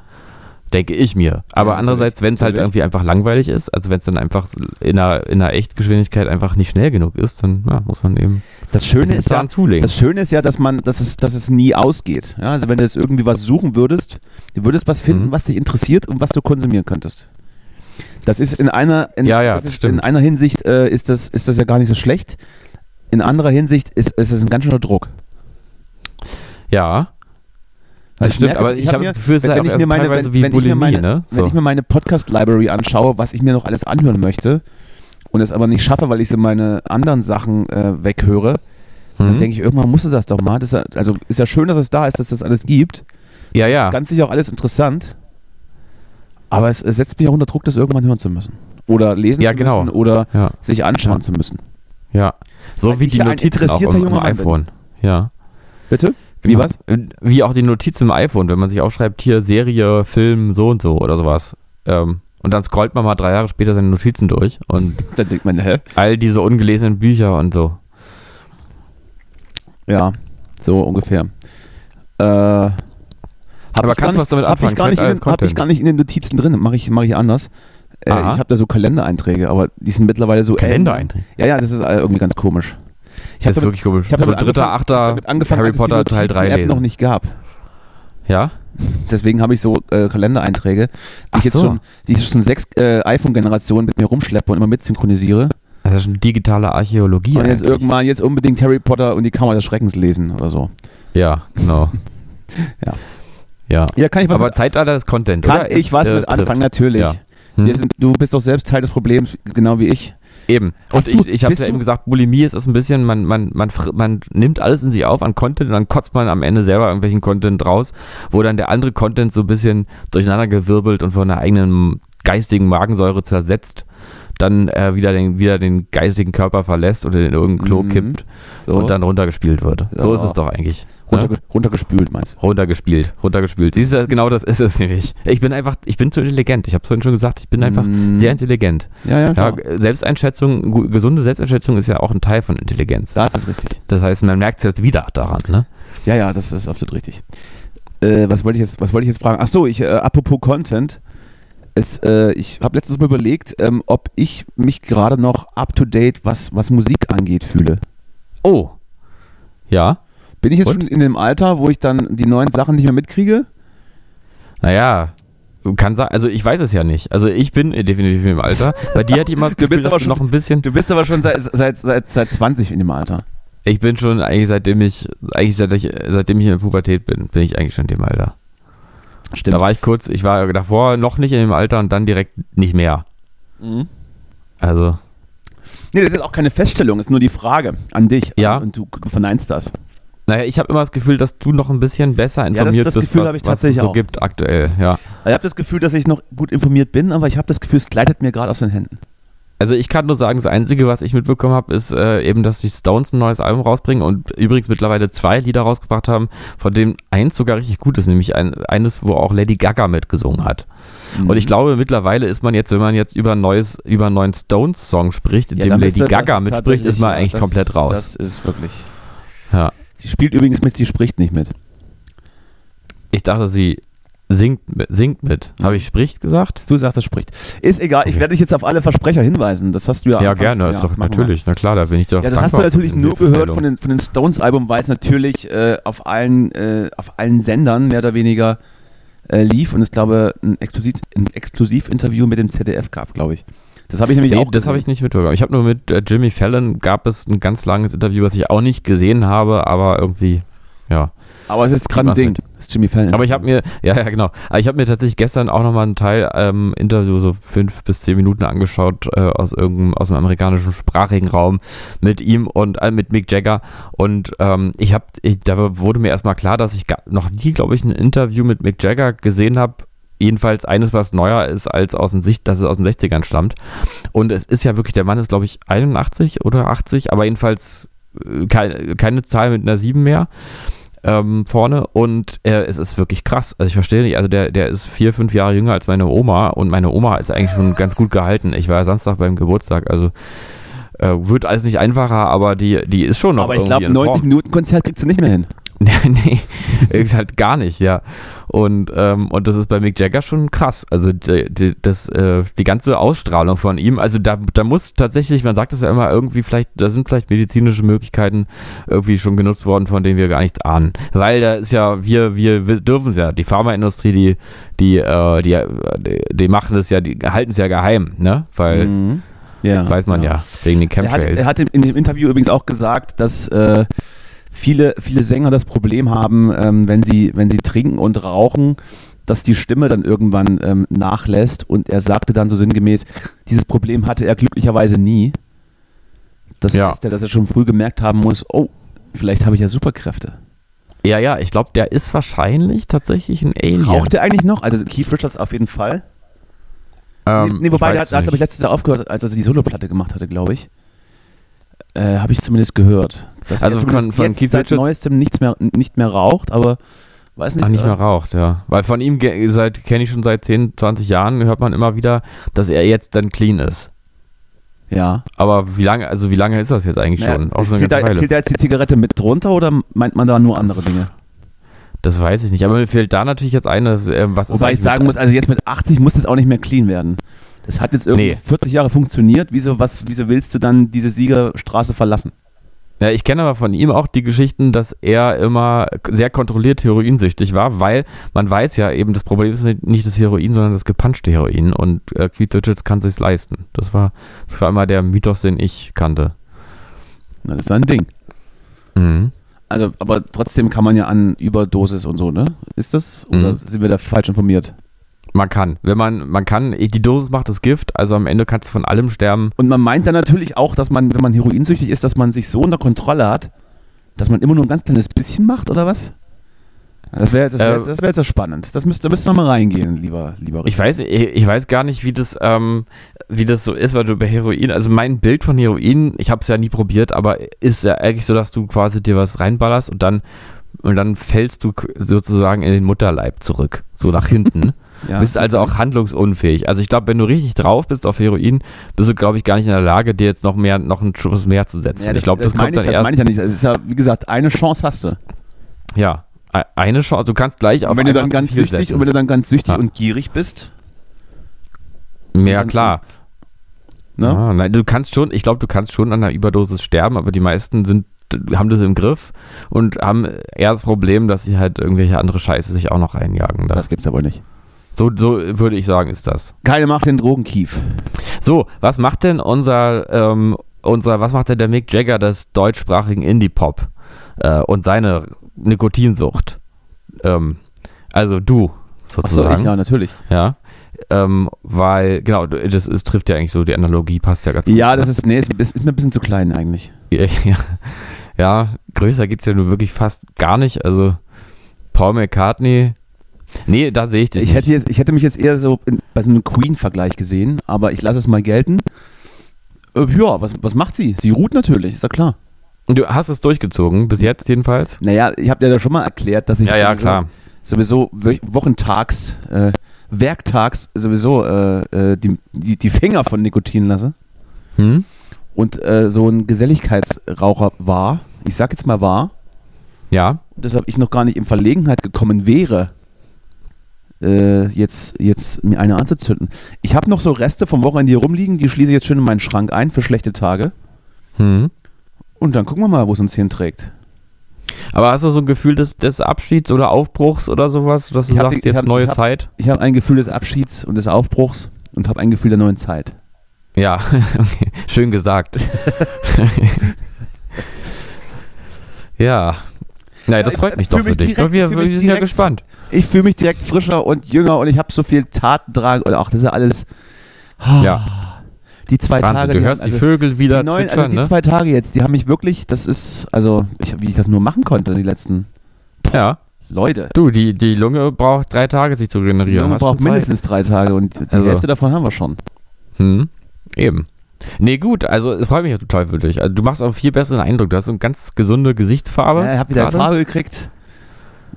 Denke ich mir. Aber Ja, andererseits, wenn es halt irgendwie einfach langweilig ist, also wenn es dann einfach in einer, in einer Echtgeschwindigkeit einfach nicht schnell genug ist, dann ja, muss man eben Das Schöne ist ja, zulegen. das Schöne ist ja, dass man, dass es, dass es nie ausgeht. Ja, also wenn du jetzt irgendwie was suchen würdest, du würdest was finden, Mhm. was dich interessiert und was du konsumieren könntest. Das ist in einer, in, Ja, ist, in einer Hinsicht äh, ist, das, ist das ja gar nicht so schlecht. In anderer Hinsicht ist, ist es ein ganz schöner Druck. ja. Also Das ich stimmt, merke, aber ich ich hab habe das Gefühl, es ist wenn halt ich mir erst meine- wenn- wie wenn ich mir Bulimie, meine- ne? Wenn ich mir meine Podcast-Library anschaue, was ich mir noch alles anhören möchte und es aber nicht schaffe, weil ich so meine anderen Sachen äh, weghöre, dann Mhm. denke ich, irgendwann musst du das doch mal. Das ist ja, also ist ja schön, dass es da ist, dass das alles gibt. Ja, ja. Ganz sicher auch alles interessant. Aber es, es setzt mich auch unter Druck, das irgendwann hören zu müssen. Oder lesen Ja, zu genau. müssen oder Ja, sich anschauen zu müssen. ja. So Weil wie ich die Notizen auch im, im Mann bin. iPhone. Ja. Bitte? Wie Genau. was? Wie auch die Notizen im iPhone, wenn man sich aufschreibt, hier Serie, Film, so und so oder sowas. Ähm, und dann scrollt man mal drei Jahre später seine Notizen durch und Dann denkt man, hä? all diese ungelesenen Bücher und so. Ja, so ungefähr. Äh, Aber ich kannst du was damit anfangen? Ich halt den, alles hab ich gar nicht in den Notizen drin, mache ich, mach ich anders. Äh, ich habe da so Kalendereinträge, aber die sind mittlerweile so. Kalendereinträge? Ja, ja, das ist äh, irgendwie ganz komisch. Ich Das ist wirklich komisch. ich habe so damit dritter, achter damit angefangen, Harry Potter Teil 3 Notizen-App lesen. noch nicht gab. Ja? Deswegen habe ich so äh, Kalendereinträge, die Ach ich jetzt so. schon, die ich schon sechs äh, iPhone-Generationen mit mir rumschleppe und immer mitsynchronisiere. Das ist schon digitale Archäologie. und jetzt eigentlich. irgendwann jetzt unbedingt Harry Potter und die Kammer des Schreckens lesen oder so. Ja, genau. Ja. Ja. Ja, kann ich was Aber mit, Zeitalter des Content, kann oder? ich Ist, was äh, mit anfangen? Natürlich. Ja. Hm? Sind, du bist doch selbst Teil des Problems, genau wie ich. Eben. Und ich, ich habe ja eben gesagt, Bulimie ist es ein bisschen, man, man, man, man nimmt alles in sich auf an Content und dann kotzt man am Ende selber irgendwelchen Content raus, wo dann der andere Content so ein bisschen durcheinandergewirbelt und von der eigenen geistigen Magensäure zersetzt, dann äh, wieder, den, wieder den geistigen Körper verlässt oder in irgendein Klo Mhm. kippt So. und dann runtergespielt wird. So Ja. ist es doch eigentlich. Runterge Ne? runtergespült, meinst du? Runtergespielt, runtergespielt. Siehst du, genau das ist es nämlich. Ich bin einfach, ich bin zu intelligent. Ich habe es vorhin schon gesagt, ich bin einfach Mm. sehr intelligent. Ja, ja, Ja, klar. Selbsteinschätzung, gesunde Selbsteinschätzung ist ja auch ein Teil von Intelligenz. Das ist richtig. Das heißt, man merkt es jetzt wieder daran, ne? Ja, ja, das ist absolut richtig. Äh, was wollte ich jetzt, was wollte ich jetzt fragen? Ach so, ich, äh, apropos Content. Es, äh, ich habe letztens mal überlegt, ähm, ob ich mich gerade noch up to date, was, was Musik angeht, fühle. Oh. Ja. Bin ich jetzt Und? schon in dem Alter, wo ich dann die neuen Sachen nicht mehr mitkriege? Naja. Kann sein, also ich weiß es ja nicht. Also ich bin definitiv im Alter. Bei dir hatte ich immer das Du Gefühl, bist dass aber du schon- noch ein bisschen. Du bist aber schon seit, seit, seit, seit 20 in dem Alter. Ich bin schon eigentlich seitdem ich, eigentlich seit ich, seitdem ich in der Pubertät bin, bin ich eigentlich schon in dem Alter. Da war ich kurz, ich war davor noch nicht in dem Alter und dann direkt nicht mehr. Mhm. Also, Nee, das ist auch keine Feststellung, ist nur die Frage an dich. Ja. Und du, du verneinst das. Naja, ich habe immer das Gefühl, dass du noch ein bisschen besser das- informiert das bist, Gefühl was, was es tatsächlich so auch. gibt aktuell, ja. Ich habe das Gefühl, dass ich noch gut informiert bin, aber ich habe das Gefühl, es gleitet mir gerade aus den Händen. Also ich kann nur sagen, das Einzige, was ich mitbekommen habe, ist äh, eben, dass die Stones ein neues Album rausbringen und übrigens mittlerweile zwei Lieder rausgebracht haben, von denen eins sogar richtig gut ist, nämlich ein, eines, wo auch Lady Gaga mitgesungen hat. Mhm. Und ich glaube, mittlerweile ist man jetzt, wenn man jetzt über neues, über einen neuen Stones-Song spricht, in Ja, dem Lady das- Gaga das mitspricht, ist man ja, eigentlich das- komplett raus. Das ist wirklich. ja. Sie spielt übrigens mit, sie spricht nicht mit. Ich dachte, sie singt mit. Singt mit. Habe ich spricht gesagt? Du sagst, das spricht. Ist egal, ich Okay. werde dich jetzt auf alle Versprecher hinweisen. Das hast du ja Ja, gerne, ist doch natürlich, na klar, da bin ich doch Ja, das hast du natürlich nur gehört von den, von den Stones-Album, weil es natürlich äh, auf, allen, äh, auf allen Sendern mehr oder weniger äh, lief und es, glaube ein, Exklusiv, ein Exklusivinterview mit dem ZDF gab, glaube ich. Das habe ich nämlich Nee, auch das habe ich nicht mitbekommen. Ich habe nur mit äh, Jimmy Fallon gab es ein ganz langes Interview, was ich auch nicht gesehen habe, aber irgendwie, ja. Aber es ist gerade ein Ding. Das ist Jimmy Fallon. Aber ich habe mir, ja, ja, genau. Aber ich habe mir tatsächlich gestern auch nochmal einen Teil ähm, Interview, so fünf bis zehn Minuten angeschaut äh, aus irgendeinem, aus dem amerikanischen sprachigen Raum mit ihm und äh, mit Mick Jagger. Und ähm, ich habe, da wurde mir erstmal klar, dass ich noch nie, glaube ich, ein Interview mit Mick Jagger gesehen habe. Jedenfalls eines, was neuer ist, als aus den Sicht, dass es aus den 60ern stammt. Und es ist ja wirklich, der Mann ist, glaube ich, 81 oder 80, aber jedenfalls äh, keine, keine Zahl mit einer 7 mehr. ähm, vorne und äh, es ist wirklich krass. Also ich verstehe nicht, also der, der ist vier, fünf Jahre jünger als meine Oma und meine Oma ist eigentlich schon ganz gut gehalten. Ich war ja Samstag beim Geburtstag, also äh, wird alles nicht einfacher, aber die, die ist schon noch Aber ich glaube, in 90 Form. Minuten Konzert kriegst du nicht mehr hin. Nee, nee, halt gar nicht, ja. Und, ähm, und das ist bei Mick Jagger schon krass. Also die, die, das, äh, die ganze Ausstrahlung von ihm, also da, da muss tatsächlich, man sagt das ja immer, irgendwie vielleicht, da sind vielleicht medizinische Möglichkeiten irgendwie schon genutzt worden, von denen wir gar nichts ahnen. Weil da ist ja, wir, wir, wir dürfen es ja, die Pharmaindustrie, die, die, äh, die, die, machen das ja, die halten es ja geheim, ne? Weil, Mhm. Ja, weiß man ja, wegen den Er hat, Chemtrails. er hat in dem Interview übrigens auch gesagt, dass äh, viele, viele Sänger das Problem haben, ähm, wenn, sie, wenn sie trinken und rauchen, dass die Stimme dann irgendwann ähm, nachlässt. Und er sagte dann so sinngemäß, dieses Problem hatte er glücklicherweise nie. Das Ja. heißt ja, dass er schon früh gemerkt haben muss, oh, vielleicht habe ich ja Superkräfte. ja, ja, ich glaube, der ist wahrscheinlich tatsächlich ein Alien. Raucht er eigentlich noch? Also Keith Richards auf jeden Fall. Ähm, nee, nee, wobei der hat, hat glaube ich, letztes Jahr aufgehört, als er die Soloplatte gemacht hatte, glaube ich. Äh, habe ich zumindest gehört. Dass Also er von- von jetzt Keith seit Richards- neuestem nichts mehr, nicht mehr raucht, aber weiß nicht. Ach, nicht äh, mehr raucht, ja. Weil von ihm kenne ich schon seit 10, 20 Jahren, hört man immer wieder, dass er jetzt dann clean ist. Ja. Aber wie lange, also wie lange ist das jetzt eigentlich Naja, schon? Auch schon zählt, da, zählt da jetzt die Zigarette mit drunter oder meint man da nur andere Dinge? Das weiß ich nicht. Aber mir fehlt da natürlich jetzt eine, äh, was ist Wobei ich sagen muss, also jetzt mit 80 muss das auch nicht mehr clean werden. Das hat jetzt irgendwie Nee. 40 Jahre funktioniert. Wieso, was, wieso willst du dann diese Siegerstraße verlassen? Ja, ich kenne aber von ihm auch die Geschichten, dass er immer sehr kontrolliert heroinsüchtig war, weil man weiß ja eben, das Problem ist nicht- das Heroin, sondern das gepanschte Heroin und äh, Keith Richards kann sich's leisten. Das war, das war immer der Mythos, den ich kannte. Na, das ist ein Ding. Mhm. Also, aber trotzdem kann man ja an Überdosis und so, ne? Ist das? Oder Mhm. sind wir da falsch informiert? Man kann, wenn man, man kann, die Dosis macht das Gift, also am Ende kannst du von allem sterben. Und man meint dann natürlich auch, dass man, wenn man heroinsüchtig ist, dass man sich so unter Kontrolle hat, dass man immer nur ein ganz kleines bisschen macht, oder was? Das wäre jetzt, das wär Äh, jetzt, das wär jetzt ja spannend. Das müsste, da müsste man mal reingehen, lieber, lieber Ich weiß, ich, ich weiß gar nicht, wie das, ähm, wie das so ist, weil du bei Heroin, also mein Bild von Heroin, ich habe es ja nie probiert, aber ist ja eigentlich so, dass du quasi dir was reinballerst und dann und dann fällst du sozusagen in den Mutterleib zurück, so nach hinten. Ja. Bist also auch handlungsunfähig. Also ich glaube, wenn du richtig drauf bist auf Heroin, bist du, glaube ich, gar nicht in der Lage, dir jetzt noch mehr, noch einen Schuss mehr zu setzen. Ja, ich glaube, das, meine kommt dann das erst. meine ich ja nicht. Das ist ja, wie gesagt, eine Chance hast du. ja, e- eine Chance. Du kannst gleich auf Und wenn du dann ganz süchtig setzen. und wenn du dann ganz süchtig Ja. und gierig bist, ja klar. ne? Ah, nein, du kannst schon, ich glaube, du kannst schon an einer Überdosis sterben, aber die meisten sind, haben das im Griff und haben eher das Problem, dass sie halt irgendwelche andere Scheiße sich auch noch reinjagen. Da. Das gibt's aber nicht. So, so würde ich sagen, ist das. Keine Macht den Drogenkief. So, was macht denn unser, ähm, unser, was macht denn der Mick Jagger des deutschsprachigen Indie-Pop äh, und seine Nikotinsucht? Ähm, also du, sozusagen. ich, ja, natürlich. ja. Ähm, weil, genau, das ist, trifft ja eigentlich so, die Analogie passt ja ganz gut. Ja, ne? das ist, nee, ist, ist mir ein bisschen zu klein eigentlich. Ja, ja größer geht es ja nur wirklich fast gar nicht. Also Paul McCartney. Nee, da sehe ich dich Ich nicht. hätte, jetzt, ich hätte mich jetzt eher so in, bei so einem Queen-Vergleich gesehen, aber ich lasse es mal gelten. Äh, ja, was, was macht sie? Sie ruht natürlich, ist ja klar. Und du hast es durchgezogen, bis jetzt jedenfalls. Naja, ich habe dir da schon mal erklärt, dass ich Ja, ja, sowieso, klar. sowieso wo- wochentags, äh, werktags sowieso äh, äh, die, die, die Finger von Nikotin lasse Hm? und äh, so ein Geselligkeitsraucher war. Ich sag jetzt mal war, Ja. deshalb ich noch gar nicht in Verlegenheit gekommen wäre, äh, jetzt, jetzt mir eine anzuzünden. Ich habe noch so Reste vom Wochenende hier rumliegen, die schließe ich jetzt schön in meinen Schrank ein für schlechte Tage. Hm. Und dann gucken wir mal, wo es uns hinträgt. Aber hast du so ein Gefühl des, des Abschieds oder Aufbruchs oder sowas, dass du Ich sagst, die- jetzt hab- neue ich hab- Zeit? Ich habe ein Gefühl des Abschieds und des Aufbruchs und habe ein Gefühl der neuen Zeit. Ja, okay. schön gesagt. ja. Nein, das freut mich doch für mich dich. direkt- wir wir sind ja direkt- gespannt. Ich fühle mich direkt frischer und jünger und ich habe so viel Tatendrang und auch das ist ja alles. Ah, Ja. Die zwei Wahnsinn, Tage. du die hörst haben- die Vögel wieder die, neuen, also zwitschern, die ne? zwei Tage jetzt, die haben mich wirklich, das ist, also, ich, wie ich das nur machen konnte, die letzten Ja. Leute. Du, die, die Lunge braucht drei Tage, sich zu Die regenerieren. Junge Hast du braucht mindestens drei Tage und die Also- Hälfte davon haben wir schon. Hm, eben. Nee, gut, also es freut mich ja total für dich. Also, du machst auch viel besseren Eindruck. Du hast so eine ganz gesunde Gesichtsfarbe. Ja, ich habe wieder gerade. Farbe gekriegt.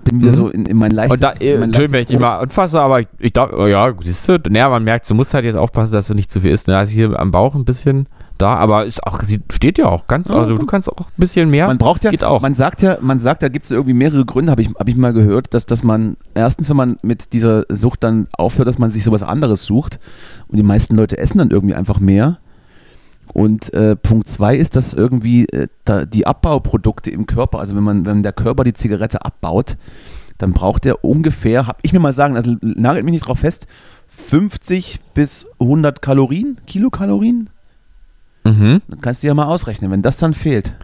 bin wieder Mhm. so in, in mein leichtes... Und da, äh, Entschuldigung, wenn ich dich mal anfasse, aber ich, ich glaube, ja, siehst du, naja, man merkt, du musst halt jetzt aufpassen, dass du nicht zu viel isst. Ne? Also hier am Bauch ein bisschen da, aber ist auch, sie steht ja auch ganz, also du kannst auch ein bisschen mehr. Man braucht ja, Geht auch. man sagt ja, man sagt, da gibt es irgendwie mehrere Gründe, habe ich, hab ich mal gehört, dass, dass man erstens, wenn man mit dieser Sucht dann aufhört, dass man sich sowas anderes sucht und die meisten Leute essen dann irgendwie einfach mehr. Und äh, Punkt zwei ist, dass irgendwie äh, da die Abbauprodukte im Körper, also wenn man, wenn der Körper die Zigarette abbaut, dann braucht er ungefähr, habe ich mir mal sagen, also nagelt mich nicht drauf fest, 50 bis 100 Kalorien, Kilokalorien. mhm. Dann kannst du ja mal ausrechnen, wenn das dann fehlt.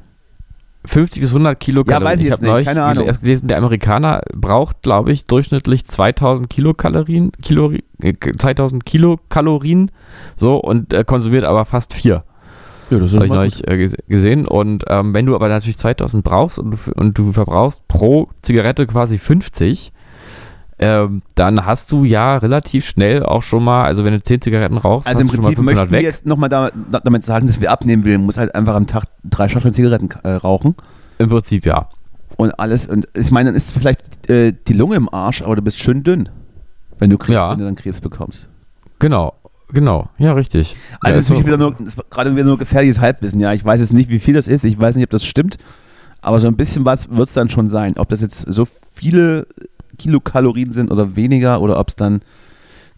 50 bis 100 Kilokalorien. weiß ich ich jetzt habe nicht, neulich keine Ahnung. erst gelesen, der Amerikaner braucht, glaube ich, durchschnittlich 2000 Kilokalorien, Kilori, äh, 2000 Kilokalorien, so, und äh, konsumiert aber fast vier. Ja, das Habe ich neulich äh, gese- gesehen. Und ähm, wenn du aber natürlich 2000 brauchst und du, und du verbrauchst pro Zigarette quasi 50, ähm, dann hast du ja relativ schnell auch schon mal, also wenn du 10 Zigaretten rauchst, Also hast im du schon mal Prinzip 500 möchten wir weg. jetzt nochmal da, da, damit sagen, dass wir abnehmen will, muss halt einfach am Tag drei Schachteln Zigaretten äh, rauchen Im Prinzip ja. und alles. Und ich meine, dann ist vielleicht äh, die Lunge im Arsch, aber du bist schön dünn, wenn du, Krebs, Ja. wenn du dann Krebs bekommst. Genau, genau. Ja, richtig. Also ja, es ist wirklich wieder nur, gerade wieder nur gefährliches Halbwissen. Ja, ich weiß jetzt nicht, wie viel das ist. Ich weiß nicht, ob das stimmt. Aber so ein bisschen was wird es dann schon sein. Ob das jetzt so viele Kilokalorien sind oder weniger oder ob es dann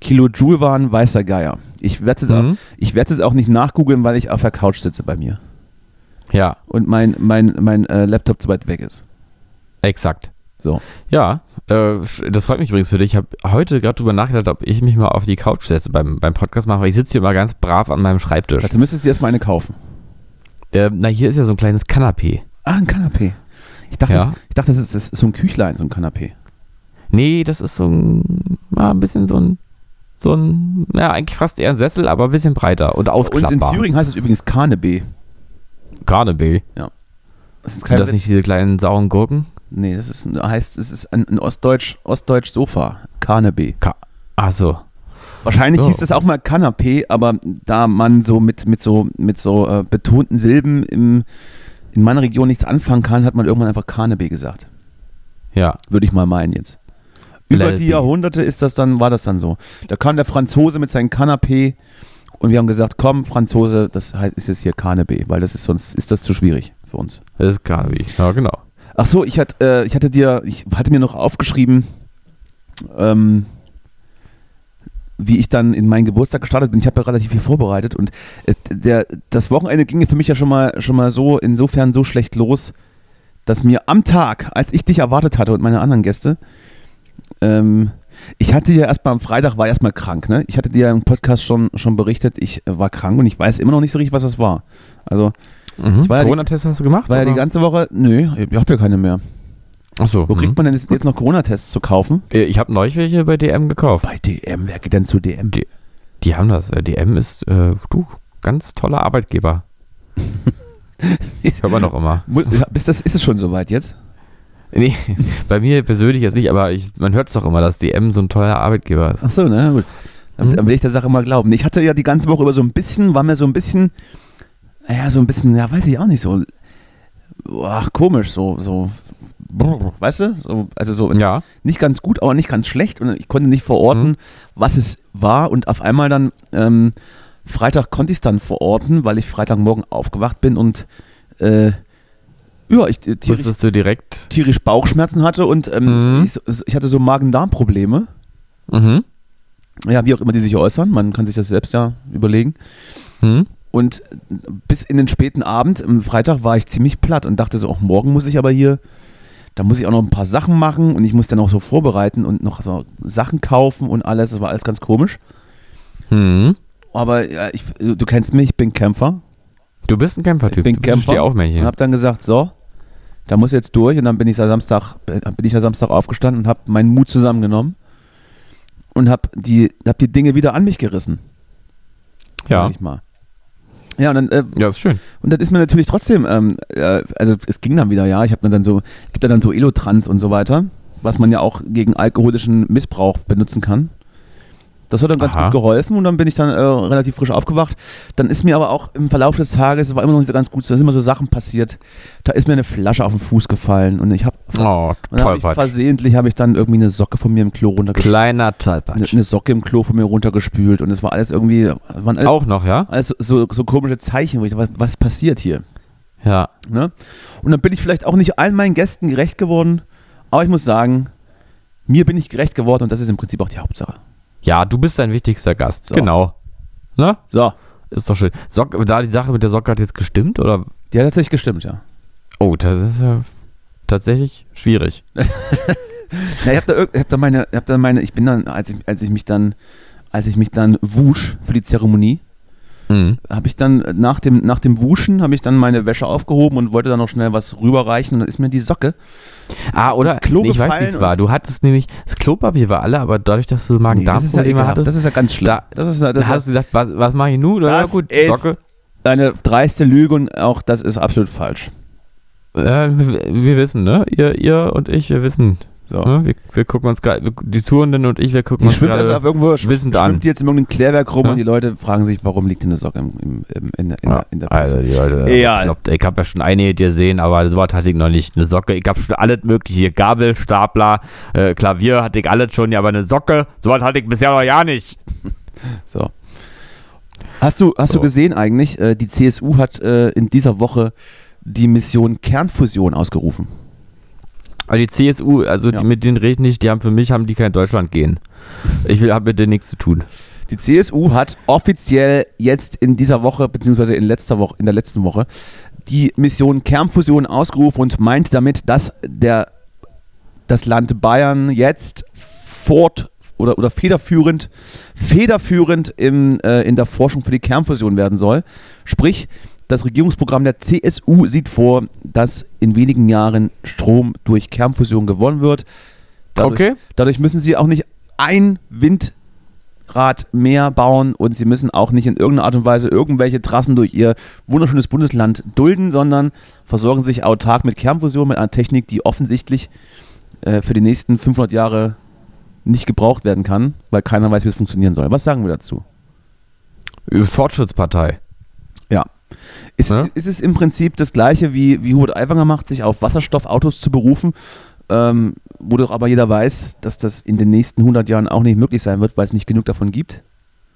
Kilojoule waren, weiß der Geier. Ich werde es Mhm. auch, ich es auch nicht nachgoogeln, weil ich auf der Couch sitze bei mir. ja, und mein, mein, mein äh, Laptop zu weit weg ist. exakt. So. Ja, äh, das freut mich übrigens für dich. Ich habe heute gerade drüber nachgedacht, ob ich mich mal auf die Couch setze beim, beim Podcast machen, weil ich sitze hier mal ganz brav an meinem Schreibtisch. Dazu müsstest du erstmal eine kaufen. Äh, na, hier ist ja so ein kleines Kanapee. Ah, ein Kanapee. Ich dachte, Ja. das, ich dachte das, ist, das ist so ein Küchlein, so ein Kanapee. Nee, das ist so ein, ja, ein bisschen so ein, so ein, ja, eigentlich fast eher ein Sessel, aber ein bisschen breiter und Bei uns in ausklappbar. Thüringen heißt es übrigens Kanebee. Carnaby. Das ist Sind das nicht diese kleinen sauren Gurken? Nee, das ist, ein- heißt, es ist ein, ein Ostdeutsch, Ostdeutsch Sofa. Kanebee. Ach so. Wahrscheinlich Oh. hieß das auch mal Kanapee, aber da man so mit, mit so, mit so äh, betonten Silben im, in meiner Region nichts anfangen kann, hat man irgendwann einfach Kanebee gesagt. Ja. Würde ich mal meinen jetzt. Über die. Jahrhunderte ist das dann, war das dann so. Da kam der Franzose mit seinem Kanapé und wir haben gesagt, komm, Franzose, das heißt, ist jetzt hier Kanapé, weil das ist sonst ist das zu schwierig für uns. Das ist Carnaby. Ja, genau. Ach so, ich hatte, äh, ich hatte dir, ich hatte mir noch aufgeschrieben, ähm, wie ich dann in meinen Geburtstag gestartet bin. Ich habe ja relativ viel vorbereitet und äh, der, das Wochenende ging für mich ja schon mal, schon mal so, insofern so schlecht los, dass mir am Tag, als ich dich erwartet hatte und meine anderen Gäste, ähm, ich hatte ja erstmal am Freitag, war erstmal krank, ne? Ich hatte dir ja im Podcast schon, schon berichtet, ich war krank und ich weiß immer noch nicht so richtig, was das war. Also, Mhm. war ja Corona-Test hast du gemacht? war ja die ganze Woche, nö, ich habe ja keine mehr. Ach so. Wo mhm. kriegt man denn jetzt, jetzt noch Corona-Tests zu kaufen? Äh, Ich habe neulich welche bei DM gekauft. Bei DM, wer geht denn zu DM? Die- Die haben das. Äh, DM ist, äh, du, ganz toller Arbeitgeber. Hört man doch immer. Muss, ist, das, ist es schon soweit jetzt? Nee, bei mir persönlich jetzt nicht, aber ich, man hört es doch immer, dass DM so ein toller Arbeitgeber ist. Ach so, na gut. Dann, Mhm. dann will ich der Sache mal glauben. Ich hatte ja die ganze Woche über so ein bisschen, war mir so ein bisschen, naja, so ein bisschen, ja, weiß ich auch nicht, so, ach, komisch, so, so, weißt du? So, also so Ja. nicht ganz gut, aber nicht ganz schlecht und ich konnte nicht verorten, Mhm. was es war und auf einmal dann, ähm, Freitag konnte ich es dann verorten, weil ich Freitagmorgen aufgewacht bin und, äh, ja, ich äh, tierisch, du direkt. tierisch Bauchschmerzen hatte und ähm, Mhm. ich, ich hatte so Magen-Darm-Probleme. Mhm. Ja, wie auch immer die sich äußern, man kann sich das selbst ja überlegen. Mhm. Und bis in den späten Abend, am Freitag, war ich ziemlich platt und dachte so, auch morgen muss ich aber hier, da muss ich auch noch ein paar Sachen machen und ich muss dann auch so vorbereiten und noch so Sachen kaufen und alles. Das war alles ganz komisch. Mhm. Aber ja, ich, du kennst mich, ich bin Kämpfer Du bist ein Kämpfertyp. Ich bin du bist ein Kämpfer Steh-auf-Männchen. und habe dann gesagt, so, da muss jetzt durch und dann bin ich ja Samstag, bin ich ja Samstag aufgestanden und habe meinen Mut zusammengenommen und habe die, hab die Dinge wieder an mich gerissen. Ja. sag Ich mal. Ja, und dann, äh, Ja, ist schön. und das ist mir natürlich trotzdem, ähm, äh, also es ging dann wieder, ja, ich habe dann so, gibt da dann so Elotrans und so weiter, was man ja auch gegen alkoholischen Missbrauch benutzen kann. Das hat dann ganz Aha. gut geholfen und dann bin ich dann äh, relativ frisch aufgewacht. Dann ist mir aber auch im Verlauf des Tages, es war immer noch nicht so ganz gut, da sind immer so Sachen passiert. Da ist mir eine Flasche auf den Fuß gefallen und ich habe Oh, hab versehentlich habe ich dann irgendwie eine Socke von mir im Klo runtergespült. Kleiner Eine, Tollpatsch. eine Socke im Klo von mir runtergespült und es war alles irgendwie, waren alles, Auch noch, ja? alles so, so komische Zeichen, wo ich dachte, was, was passiert hier? Ja. Ne? Und dann bin ich vielleicht auch nicht allen meinen Gästen gerecht geworden, aber ich muss sagen, mir bin ich gerecht geworden und das ist im Prinzip auch die Hauptsache. Ja, du bist dein wichtigster Gast. So. Genau. Ne? So, Ist doch schön. Sock, da die Sache mit der Socke hat jetzt gestimmt, oder? die hat tatsächlich gestimmt, ja. Oh, das ist ja tatsächlich schwierig. Ja, ich habe da, ich hab da meine, ich hab da meine, ich bin dann, als ich, als ich mich dann, als ich mich dann wusch für die Zeremonie, Mhm. habe ich dann nach dem, nach dem Wuschen habe ich dann meine Wäsche aufgehoben und wollte dann noch schnell was rüberreichen und dann ist mir die Socke. Ah, oder? nee, ich weiß, wie es war. Du hattest nämlich, das Klopapier war alle, aber dadurch, dass du Nee, das ist ja Magen-Darm-Probleme hattest, Das ist ja ganz schlimm. da- das ist, das da hast du gedacht, was, was mache ich nun? Das gut, ist Socke. eine dreiste Lüge und auch das ist absolut falsch. Äh, wir, wir wissen, ne? Ihr, ihr und ich, wir wissen. So. Ne? Wir, wir gucken uns gerade, die Zuhörenden und ich, wir gucken Die uns schwimmt also gerade auf irgendwo, schwimmt wissend an. die jetzt in irgendeinem Klärwerk rum Ja. und die Leute fragen sich, warum liegt denn eine Socke im, im, im, in, der- in, Ja, in der also Presse. die Leute, Egal. ich, glaub, ich habe ja schon einige gesehen, aber sowas hatte ich noch nicht. Eine Socke, ich habe schon alles mögliche, hier Gabel, Stapler, äh, Klavier hatte ich alles schon, ja, aber eine Socke, sowas hatte ich bisher noch ja nicht. So. Hast du, hast So. du gesehen eigentlich, äh, die CSU hat äh, in dieser Woche die Mission Kernfusion ausgerufen. Aber die CSU, also Ja. die, mit denen rede ich nicht, die haben für mich, haben die kein Deutschland gehen. Ich will, habe mit denen nichts zu tun. Die CSU hat offiziell jetzt in dieser Woche, beziehungsweise in, letzter Woche, in der letzten Woche, die Mission Kernfusion ausgerufen und meint damit, dass der, das Land Bayern jetzt fort oder, oder federführend, federführend im, äh, in der Forschung für die Kernfusion werden soll. Sprich, das Regierungsprogramm der CSU sieht vor, dass in wenigen Jahren Strom durch Kernfusion gewonnen wird. Dadurch, Okay. Dadurch müssen sie auch nicht ein Windrad mehr bauen und sie müssen auch nicht in irgendeiner Art und Weise irgendwelche Trassen durch ihr wunderschönes Bundesland dulden, sondern versorgen sich autark mit Kernfusion, mit einer Technik, die offensichtlich äh, für die nächsten 500 Jahre nicht gebraucht werden kann, weil keiner weiß, wie es funktionieren soll. Was sagen wir dazu? Fortschrittspartei. Ist, Ja? es, ist es im Prinzip das gleiche, wie, wie Hubert Aiwanger macht, sich auf Wasserstoffautos zu berufen, ähm, wo doch aber jeder weiß, dass das in den nächsten 100 Jahren auch nicht möglich sein wird, weil es nicht genug davon gibt?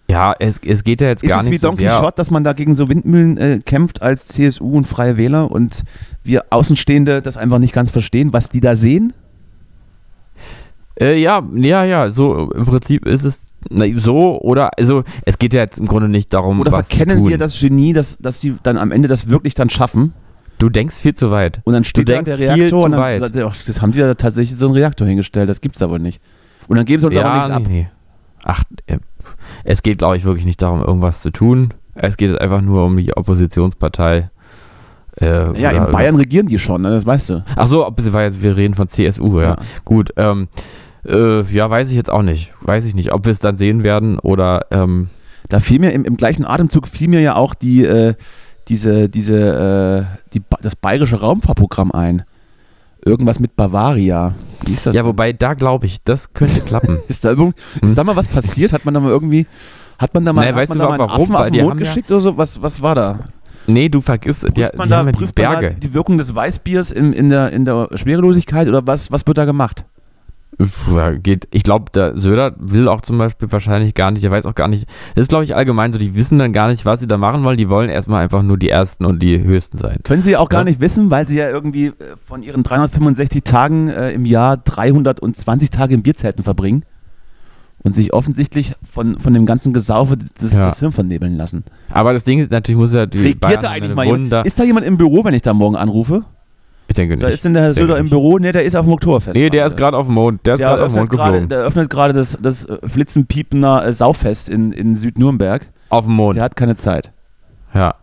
Ja, es, es geht ja jetzt Ist gar es nicht wie so Don sehr. Quixote, dass man da gegen so Windmühlen äh, kämpft als CSU und Freie Wähler und wir Außenstehende das einfach nicht ganz verstehen, was die da sehen? Äh, ja, ja, ja, so im Prinzip ist es na, so oder also es geht ja jetzt im Grunde nicht darum, Oder was verkennen wir das Genie, dass, dass sie dann am Ende das wirklich dann schaffen Du denkst viel zu weit. und dann steht da denkst der viel Reaktor zu und dann weit. sagt ach, das haben die da tatsächlich so einen Reaktor hingestellt, das gibt's aber nicht. Und dann geben sie uns aber nichts nee, ab. nee. Ach, äh, es geht, glaube ich, wirklich nicht darum, irgendwas zu tun. Es geht einfach nur um die Oppositionspartei. Äh, Ja, in Bayern regieren die schon, ne, das weißt du. Ach so, wir reden von CSU, ja. Ja. Gut, ähm, äh, ja, weiß ich jetzt auch nicht. Weiß ich nicht, ob wir es dann sehen werden oder, ähm, Da fiel mir im, im gleichen Atemzug fiel mir ja auch die, äh, diese, diese, äh, die, das bayerische Raumfahrtprogramm ein. Irgendwas mit Bavaria. Wie ist das? ja, wobei, da glaube ich, das könnte klappen. Ist da, irgend, Hm. ist da mal was passiert? Hat man da mal irgendwie, hat man da mal, hat weißt man du da mal einen warum? Affen auf die den Mond haben ja- geschickt oder so? Was, was war da? nee, du vergisst, die, Prüft man die da, haben ja die prüft man da Berge. die Wirkung des Weißbiers in, in, der, in der Schwerelosigkeit oder was, was wird da gemacht? Geht, ich glaube, der Söder will auch zum Beispiel wahrscheinlich gar nicht, er weiß auch gar nicht, das ist glaube ich allgemein so, die wissen dann gar nicht, was sie da machen wollen, die wollen erstmal einfach nur die Ersten und die Höchsten sein. Können Sie auch gar Ja. nicht wissen, weil Sie ja irgendwie äh, von Ihren 365 Tagen äh, im Jahr 320 Tage in Bierzelten verbringen und sich offensichtlich von, von dem ganzen Gesaufe das, Ja. das Hirn vernebeln lassen. Aber das Ding ist, natürlich muss ja die Regiert da eigentlich mal jemand? Ist da jemand im Büro, wenn ich da morgen anrufe? Ich denke Da nicht. ist denn der Herr Söder im. Büro? Ne, der ist auf dem Oktoberfest. Nee, der ist gerade auf dem Mond, der ist gerade auf dem Mond geflogen. der öffnet gerade das, das äh, Flitzenpiepener äh, Saufest in, in Südnürnberg. Auf dem Mond, Der hat keine Zeit. ja.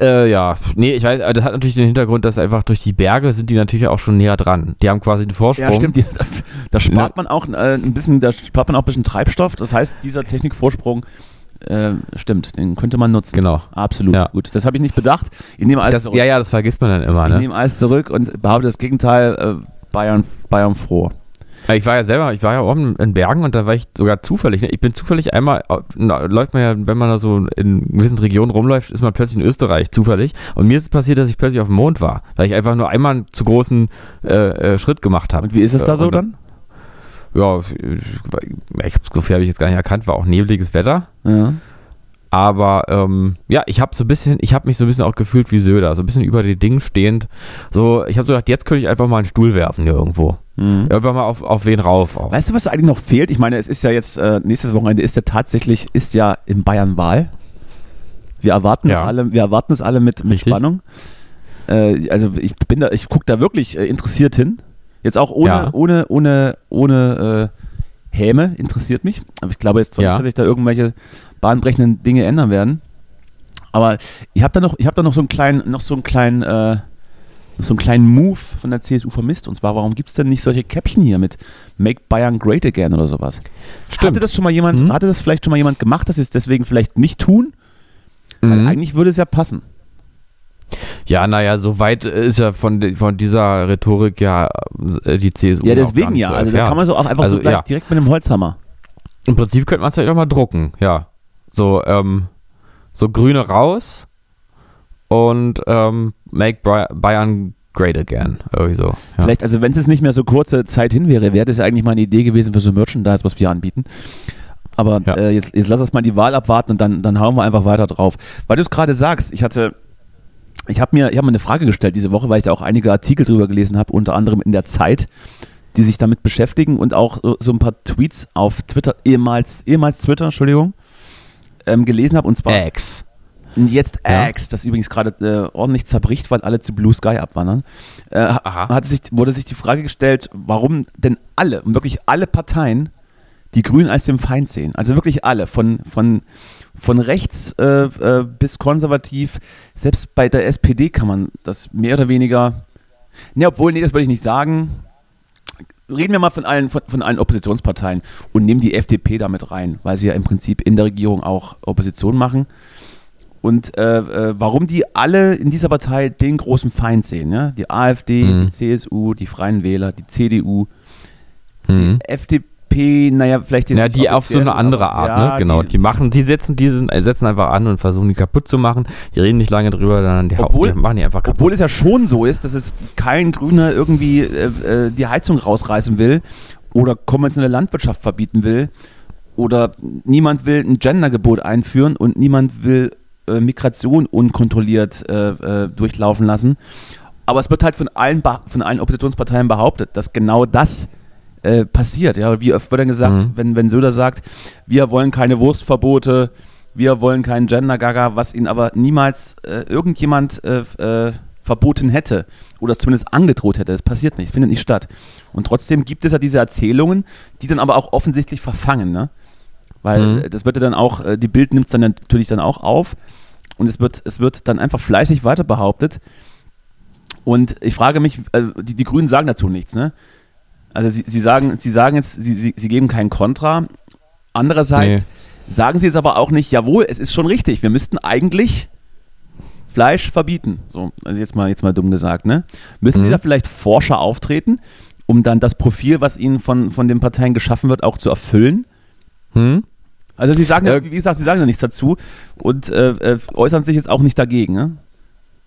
Äh, ja, nee, ich weiß, das hat natürlich den Hintergrund, dass einfach durch die Berge sind die natürlich auch schon näher dran. Die haben quasi den Vorsprung. Ja, stimmt. Die, da, da spart man auch äh, ein bisschen, da spart man auch ein bisschen Treibstoff. Das heißt, dieser Technikvorsprung äh, stimmt, den könnte man nutzen. Genau. Absolut. Ja. Gut, das habe ich nicht bedacht. Ich nehme alles Das, zurück. ja, ja, das vergisst man dann immer, Ich ne? nehme alles zurück und behaupte das Gegenteil. Äh, Bayern, Bayern froh. Ich war ja selber, ich war ja oben in Bergen und da war ich sogar zufällig. Ne? Ich bin zufällig einmal, na, läuft man ja, wenn man da so in gewissen Regionen rumläuft, ist man plötzlich in Österreich, zufällig. Und mir ist es passiert, dass ich plötzlich auf dem Mond war, weil ich einfach nur einmal einen zu großen äh, äh, Schritt gemacht habe. Und wie ist es da Äh, so und dann? Ja, ich, so viel habe ich jetzt gar nicht erkannt, war auch nebliges Wetter. Ja. Aber ähm, ja, ich habe so ein bisschen, ich habe mich so ein bisschen auch gefühlt wie Söder, so ein bisschen über die Dinge stehend. So, ich habe so gedacht, jetzt könnte ich einfach mal einen Stuhl werfen hier irgendwo. Mhm. Einfach mal auf, auf wen rauf. Auch. Weißt du, was eigentlich noch fehlt? Ich meine, es ist ja jetzt, äh, nächstes Wochenende ist ja tatsächlich, ist ja in Bayern Wahl. Wir erwarten es Ja. alle, wir erwarten es alle mit, mit. Spannung. Äh, also ich bin da, ich gucke da wirklich äh, interessiert hin. Jetzt auch ohne, Ja. ohne, ohne, ohne äh, Häme interessiert mich. Aber ich glaube jetzt zwar Ja. nicht, dass sich da irgendwelche bahnbrechenden Dinge ändern werden. Aber ich habe da noch, ich habe da noch so einen kleinen, noch so einen kleinen, äh, so einen kleinen Move von der CSU vermisst. Und zwar, warum gibt es denn nicht solche Käppchen hier mit Make Bayern Great Again oder sowas? Hatte das schon mal jemand, Mhm. hatte das vielleicht schon mal jemand gemacht, dass sie es deswegen vielleicht nicht tun? Weil Mhm. eigentlich würde es ja passen. Ja, naja, so weit ist ja von, von dieser Rhetorik ja äh, die CSU. Ja, deswegen ja. so Also da kann man so auch einfach Also, so gleich ja. direkt mit dem Holzhammer. Im Prinzip könnte man es vielleicht auch mal drucken, ja. So, ähm, so grüne raus und ähm, make Bayern great again. Irgendwie so. Ja. Vielleicht, also wenn es jetzt nicht mehr so kurze Zeit hin wäre, wäre das ja eigentlich mal eine Idee gewesen für so Merchandise, was wir anbieten. Aber Ja. äh, jetzt, jetzt lass uns mal die Wahl abwarten und dann, dann hauen wir einfach weiter drauf. Weil du es gerade sagst, ich hatte, ich habe mir, ich hab mir eine Frage gestellt diese Woche, weil ich da auch einige Artikel drüber gelesen habe, unter anderem in der Zeit, die sich damit beschäftigen und auch so, ein paar Tweets auf Twitter, ehemals, ehemals Twitter, Entschuldigung, ähm, gelesen habe. Und zwar X. jetzt Ja. X, das übrigens gerade äh, ordentlich zerbricht, weil alle zu Blue Sky abwandern. Äh, Aha. hat sich, wurde sich die Frage gestellt, warum denn alle, wirklich alle Parteien, die Grünen als den Feind sehen. Also wirklich alle, von, von, von rechts äh, äh, bis konservativ. Selbst bei der SPD kann man das mehr oder weniger. Ne, obwohl, nee, das würde ich nicht sagen. Reden wir mal von allen, von, von allen Oppositionsparteien und nehmen die FDP damit rein, weil sie ja im Prinzip in der Regierung auch Opposition machen. Und äh, äh, warum die alle in dieser Partei den großen Feind sehen. Ja? Die AfD, Mhm. die CSU, die Freien Wähler, die CDU, Mhm. FDP, naja, vielleicht Ja, die auf so eine andere Art, ja, ne? Genau. Die, machen, die setzen diesen, äh, setzen einfach an und versuchen die kaputt zu machen. Die reden nicht lange drüber, sondern die, Obwohl- die machen die einfach kaputt. Obwohl es ja schon so ist, dass es kein Grüner irgendwie äh, äh, die Heizung rausreißen will oder konventionelle Landwirtschaft verbieten will oder niemand will ein Gendergebot einführen und niemand will äh, Migration unkontrolliert äh, äh, durchlaufen lassen. Aber es wird halt von allen, von allen Oppositionsparteien behauptet, dass genau das äh, passiert. Ja, wie oft wird dann gesagt, Mhm. wenn, wenn Söder sagt, wir wollen keine Wurstverbote, wir wollen keinen Gender-Gaga, was ihn aber niemals äh, irgendjemand äh, äh, verboten hätte oder es zumindest angedroht hätte. Das passiert nicht, findet nicht statt. Und trotzdem gibt es ja diese Erzählungen, die dann aber auch offensichtlich verfangen, ne? Weil Mhm. das wird ja dann auch, äh, die Bild nimmt es dann natürlich dann auch auf und es wird, es wird dann einfach fleißig weiter behauptet. Und ich frage mich, äh, die, die Grünen sagen dazu nichts, ne? Also sie, sie sagen, sie sagen jetzt, sie, sie, sie geben kein Kontra. Andererseits sagen sie es aber auch nicht, jawohl, es ist schon richtig, wir müssten eigentlich Fleisch verbieten. So, also jetzt mal, jetzt mal dumm gesagt, ne? Müssen sie Mhm. da vielleicht Forscher auftreten, um dann das Profil, was ihnen von, von den Parteien geschaffen wird, auch zu erfüllen? Hm? Also sie sagen, ja, Äh, wie gesagt, sie sagen ja nichts dazu und äh, äh, äußern sich jetzt auch nicht dagegen. Ne?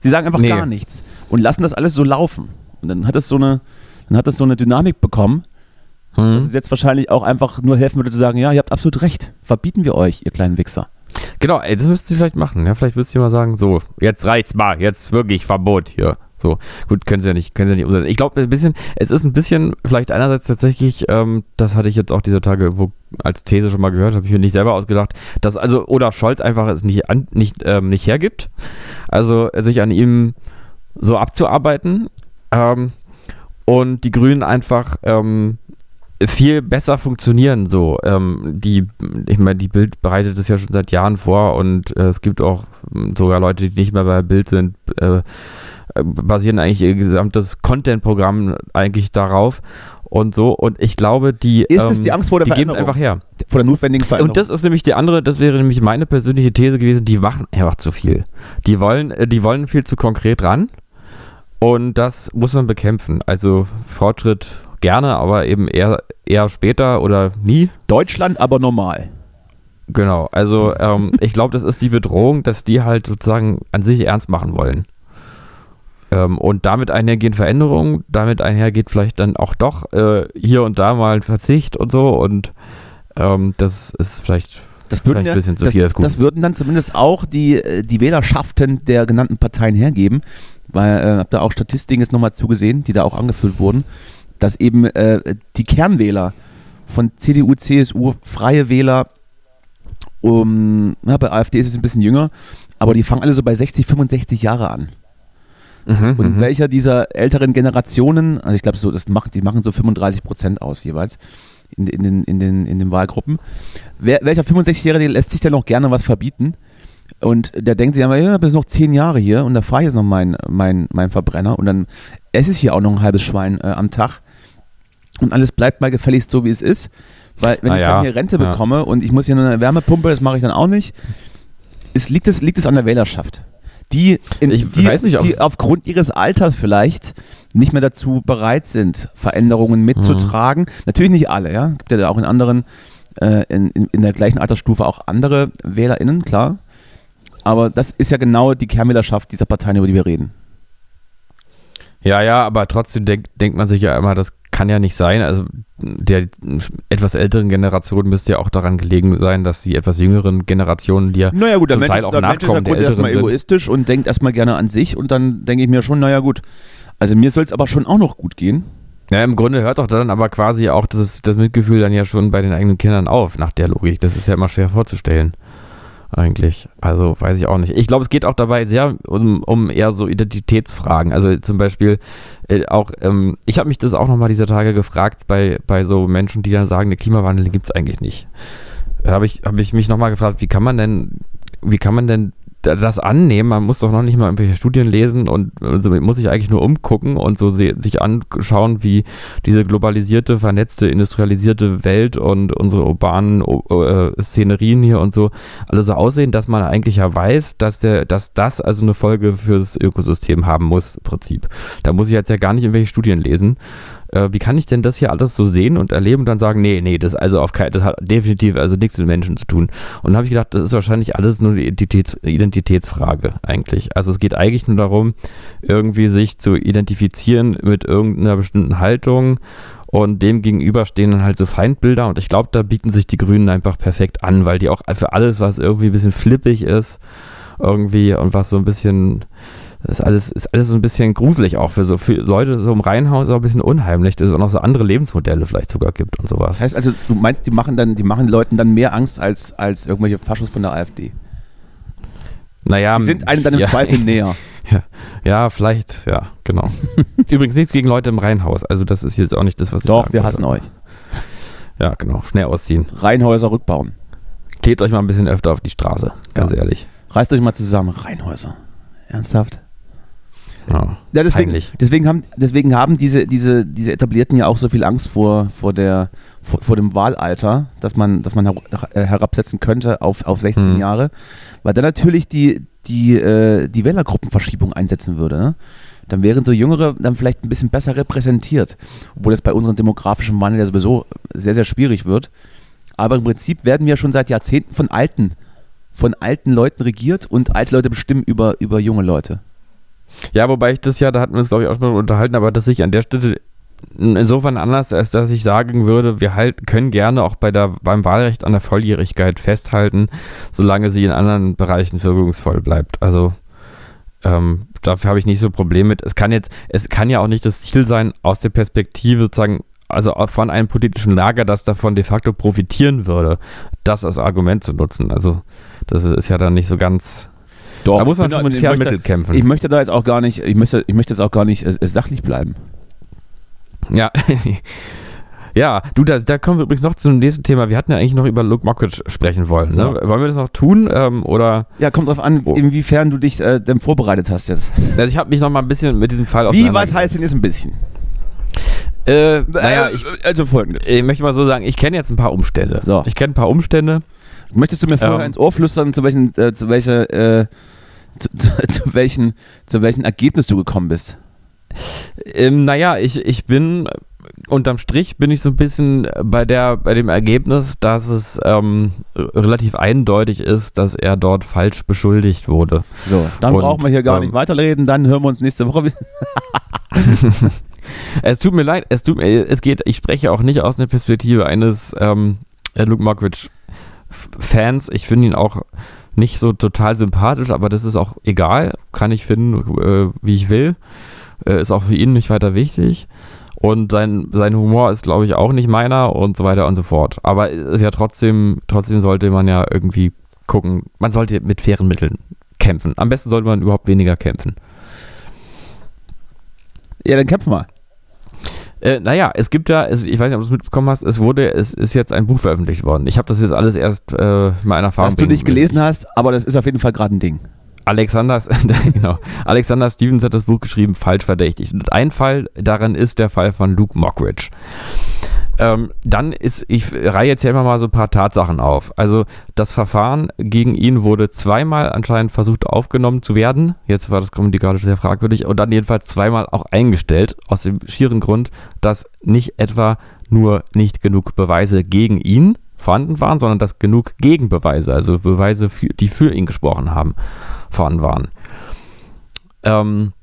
Sie sagen einfach Nee. gar nichts und lassen das alles so laufen. Und dann hat es so eine, dann hat es so eine Dynamik bekommen, dass Hm? es jetzt wahrscheinlich auch einfach nur helfen würde zu sagen, ja, ihr habt absolut recht, verbieten wir euch, ihr kleinen Wichser. Genau, ey, das müsst ihr vielleicht machen. Ja, vielleicht müsst ihr mal sagen, so, jetzt reicht's mal, jetzt wirklich Verbot hier. So, gut, können sie ja nicht, können sie ja nicht umsetzen. Ich glaube, ein bisschen, es ist ein bisschen, vielleicht einerseits tatsächlich, ähm, das hatte ich jetzt auch diese Tage wo, als These schon mal gehört, habe ich mir nicht selber ausgedacht, dass also Olaf Scholz einfach es nicht, an, nicht, ähm, nicht hergibt. Also sich an ihm so abzuarbeiten. Ähm, und die Grünen einfach ähm, viel besser funktionieren so. Ähm, die, ich meine, die Bild bereitet es ja schon seit Jahren vor und äh, es gibt auch ähm, sogar Leute, die nicht mehr bei Bild sind, äh, basieren eigentlich ihr gesamtes Content-Programm eigentlich darauf und so. Und ich glaube, die, Ist es die Angst vor der die geben es Veränderung? einfach her. Vor der notwendigen Veränderung. Und das ist nämlich die andere, das wäre nämlich meine persönliche These gewesen, die machen einfach zu viel. Die wollen, äh, die wollen viel zu konkret ran und das muss man bekämpfen. Also Fortschritt gerne, aber eben eher, eher später oder nie. Deutschland aber normal. Genau, also ähm, ich glaube, das ist die Bedrohung, dass die halt sozusagen an sich ernst machen wollen. Ähm, und damit einhergehen Veränderungen, damit einhergeht vielleicht dann auch doch äh, hier und da mal ein Verzicht und so und ähm, das ist vielleicht, Das würden, vielleicht ja, ein bisschen zu das, viel. Guten. das würden dann zumindest auch die, äh, die Wählerschaften der genannten Parteien hergeben, weil äh, habt da auch Statistiken jetzt nochmal zugesehen, die da auch angeführt wurden, dass eben äh, die Kernwähler von CDU, CSU, Freie Wähler, um, na, bei AfD ist es ein bisschen jünger, aber die fangen alle so bei 60, 65 Jahre an. Mhm, Und mhm. welcher dieser älteren Generationen, also ich glaube, so, das macht, die machen so 35 Prozent aus jeweils in, in, den, in, den, in den Wahlgruppen. Wer, welcher 65-Jährige lässt sich denn noch gerne was verbieten? Und der denkt sich einmal, ja, bis noch zehn Jahre hier und da fahre ich jetzt noch mein, mein, mein Verbrenner und dann esse ich hier auch noch ein halbes Schwein äh, am Tag und alles bleibt mal gefälligst so, wie es ist. Weil wenn Na ich ja, dann hier Rente ja. bekomme und ich muss hier nur eine Wärmepumpe, das mache ich dann auch nicht, es liegt, es, liegt es an der Wählerschaft. Die, in, die, nicht, die aufgrund ihres Alters vielleicht nicht mehr dazu bereit sind, Veränderungen mitzutragen. Natürlich nicht alle, ja. Gibt ja da auch in anderen, äh, in, in der gleichen Altersstufe auch andere WählerInnen, klar. Aber das ist ja genau die Kernwählerschaft dieser Parteien, über die wir reden. Ja, ja, aber trotzdem denk, denkt man sich ja immer, das kann ja nicht sein. Also der etwas älteren Generation müsste ja auch daran gelegen sein, dass die etwas jüngeren Generationen, die ja Naja gut, der zum Mensch, Teil ist, auch der Mensch ist ja Nachkommen erstmal egoistisch und denkt erstmal gerne an sich und dann denke ich mir schon, naja gut, also mir soll es aber schon auch noch gut gehen. Ja, im Grunde hört doch dann aber quasi auch das, das Mitgefühl dann ja schon bei den eigenen Kindern auf, nach der Logik. Das ist ja immer schwer vorzustellen. Eigentlich. Also weiß ich auch nicht. Ich glaube, es geht auch dabei sehr um, um eher so Identitätsfragen. Also zum Beispiel äh, auch, ähm, ich habe mich das auch nochmal dieser Tage gefragt bei, bei so Menschen, die dann sagen, der Klimawandel gibt es eigentlich nicht. Da habe ich, hab ich mich nochmal gefragt, wie kann man denn, wie kann man denn das annehmen? Man muss doch noch nicht mal irgendwelche Studien lesen und also muss sich eigentlich nur umgucken und so sich anschauen, wie diese globalisierte, vernetzte, industrialisierte Welt und unsere urbanen äh, Szenerien hier und so alle so aussehen, dass man eigentlich ja weiß, dass der, dass das also eine Folge fürs Ökosystem haben muss, im Prinzip. Da muss ich jetzt ja gar nicht irgendwelche Studien lesen. Äh, wie kann ich denn das hier alles so sehen und erleben und dann sagen, nee, nee, das also auf kein, das hat definitiv also nichts mit Menschen zu tun. Und dann habe ich gedacht, das ist wahrscheinlich alles nur eine Identitäts, Identitätsfrage eigentlich. Also es geht eigentlich nur darum, irgendwie sich zu identifizieren mit irgendeiner bestimmten Haltung und dem gegenüber stehen dann halt so Feindbilder und ich glaube, da bieten sich die Grünen einfach perfekt an, weil die auch für alles, was irgendwie ein bisschen flippig ist, irgendwie und was so ein bisschen das ist alles, ist alles so ein bisschen gruselig auch für so für Leute so im Reihenhaus auch ein bisschen unheimlich, dass es auch noch so andere Lebensmodelle vielleicht sogar gibt und sowas. Das heißt also, du meinst, die machen dann, die machen den Leuten dann mehr Angst als, als irgendwelche Faschos von der AfD. Naja, Die sind einem dann im ja, Zweifel näher. Ja, ja, vielleicht, ja, genau. Übrigens nichts gegen Leute im Reihenhaus. Also das ist jetzt auch nicht das, was ich Doch, sagen wir wollte. hassen euch. Ja, genau. Schnell ausziehen. Reihenhäuser rückbauen. Klebt euch mal ein bisschen öfter auf die Straße, ganz Ja. ehrlich. Reißt euch mal zusammen. Reihenhäuser. Ernsthaft? Ja, Ja, deswegen, peinlich. deswegen haben, deswegen haben diese, diese, diese Etablierten ja auch so viel Angst vor, vor, der, vor, vor dem Wahlalter, dass man, dass man äh, herabsetzen könnte auf, auf 16 Mhm. Jahre, weil dann natürlich die, die, äh, die Wählergruppenverschiebung einsetzen würde. Ne? Dann wären so Jüngere dann vielleicht ein bisschen besser repräsentiert, obwohl das bei unserem demografischen Wandel ja sowieso sehr, sehr schwierig wird. Aber im Prinzip werden wir schon seit Jahrzehnten von alten, von alten Leuten regiert und alte Leute bestimmen über, über junge Leute. Ja, wobei ich das ja, da hatten wir uns glaube ich auch schon mal unterhalten, aber dass ich an der Stelle insofern anders, als dass ich sagen würde, wir halt, können gerne auch bei der, beim Wahlrecht an der Volljährigkeit festhalten, solange sie in anderen Bereichen wirkungsvoll bleibt. Also ähm, dafür habe ich nicht so ein Problem mit. Es kann jetzt, es kann ja auch nicht das Ziel sein, aus der Perspektive sozusagen, also von einem politischen Lager, das davon de facto profitieren würde, das als Argument zu nutzen. Also das ist ja dann nicht so ganz. Doch, da muss man schon mit fairen Mitteln kämpfen. Ich möchte da jetzt auch gar nicht, ich möchte, ich möchte jetzt auch gar nicht äh, sachlich bleiben. Ja. Ja, du, da, da kommen wir übrigens noch zum nächsten Thema. Wir hatten ja eigentlich noch über Luke Mockridge sprechen wollen. Ne? So. Wollen wir das noch tun? Ähm, oder Ja, kommt drauf an, Wo- inwiefern du dich äh, denn vorbereitet hast jetzt. also ich habe mich noch mal ein bisschen mit diesem Fall Wie, was heißt denn jetzt ein bisschen? Äh, naja, Äh, ich, also folgendes. ich möchte mal so sagen, ich kenne jetzt ein paar Umstände. So. Ich kenne ein paar Umstände. Möchtest du mir vorher Ähm. ins Ohr flüstern, zu welchen, äh, zu welcher, äh, zu, zu, zu, welchen, zu welchem Ergebnis du gekommen bist? Ähm, naja, ich, ich bin unterm Strich bin ich so ein bisschen bei der, bei dem Ergebnis, dass es ähm, relativ eindeutig ist, dass er dort falsch beschuldigt wurde. So, dann Und, brauchen wir hier gar ähm, nicht weiterreden, dann hören wir uns nächste Woche wieder. Es tut mir leid, es tut mir, es geht, ich spreche auch nicht aus der Perspektive eines ähm, Luke Mockridge Fans. Ich finde ihn auch nicht so total sympathisch, aber das ist auch egal. Kann ich finden, äh, wie ich will. Äh, ist auch für ihn nicht weiter wichtig. Und sein, sein Humor ist, glaube ich, auch nicht meiner und so weiter und so fort. Aber ist ja trotzdem, trotzdem sollte man ja irgendwie gucken, man sollte mit fairen Mitteln kämpfen. Am besten sollte man überhaupt weniger kämpfen. Ja, dann kämpfen wir. Äh, naja, es gibt ja, es, ich weiß nicht, ob du es mitbekommen hast, es wurde, es ist jetzt ein Buch veröffentlicht worden. Ich habe das jetzt alles erst äh, mal in Erfahrung Was du nicht gelesen hast, aber das ist auf jeden Fall gerade ein Ding. Alexander, genau, Alexander Stevens hat das Buch geschrieben, falsch verdächtigt. Und ein Fall daran ist der Fall von Luke Mockridge. Ähm, dann ist, ich reihe jetzt hier immer mal so ein paar Tatsachen auf. Also das Verfahren gegen ihn wurde zweimal anscheinend versucht aufgenommen zu werden. Jetzt war das grammatikalisch sehr fragwürdig. Und dann jedenfalls zweimal auch eingestellt, aus dem schieren Grund, dass nicht etwa nur nicht genug Beweise gegen ihn vorhanden waren, sondern dass genug Gegenbeweise, also Beweise, für, die für ihn gesprochen haben, vorhanden waren. Ähm,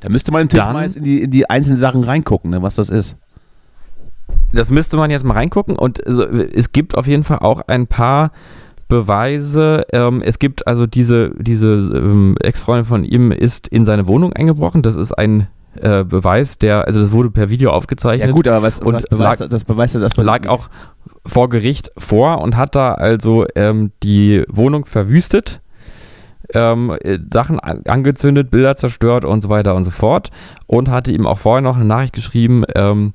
Da müsste man natürlich Dann- mal in die, in die einzelnen Sachen reingucken, ne, was das ist. Das müsste man jetzt mal reingucken und so, es gibt auf jeden Fall auch ein paar Beweise. Ähm, es gibt also diese, diese ähm, Ex-Freundin von ihm ist in seine Wohnung eingebrochen. Das ist ein äh, Beweis, der, also das wurde per Video aufgezeichnet. Ja gut, aber was, Und was beweist, lag- das beweist das erstmal lag auch vor Gericht vor und hat da also ähm, die Wohnung verwüstet, ähm, äh, Sachen an- angezündet, Bilder zerstört und so weiter und so fort und hatte ihm auch vorher noch eine Nachricht geschrieben, ähm,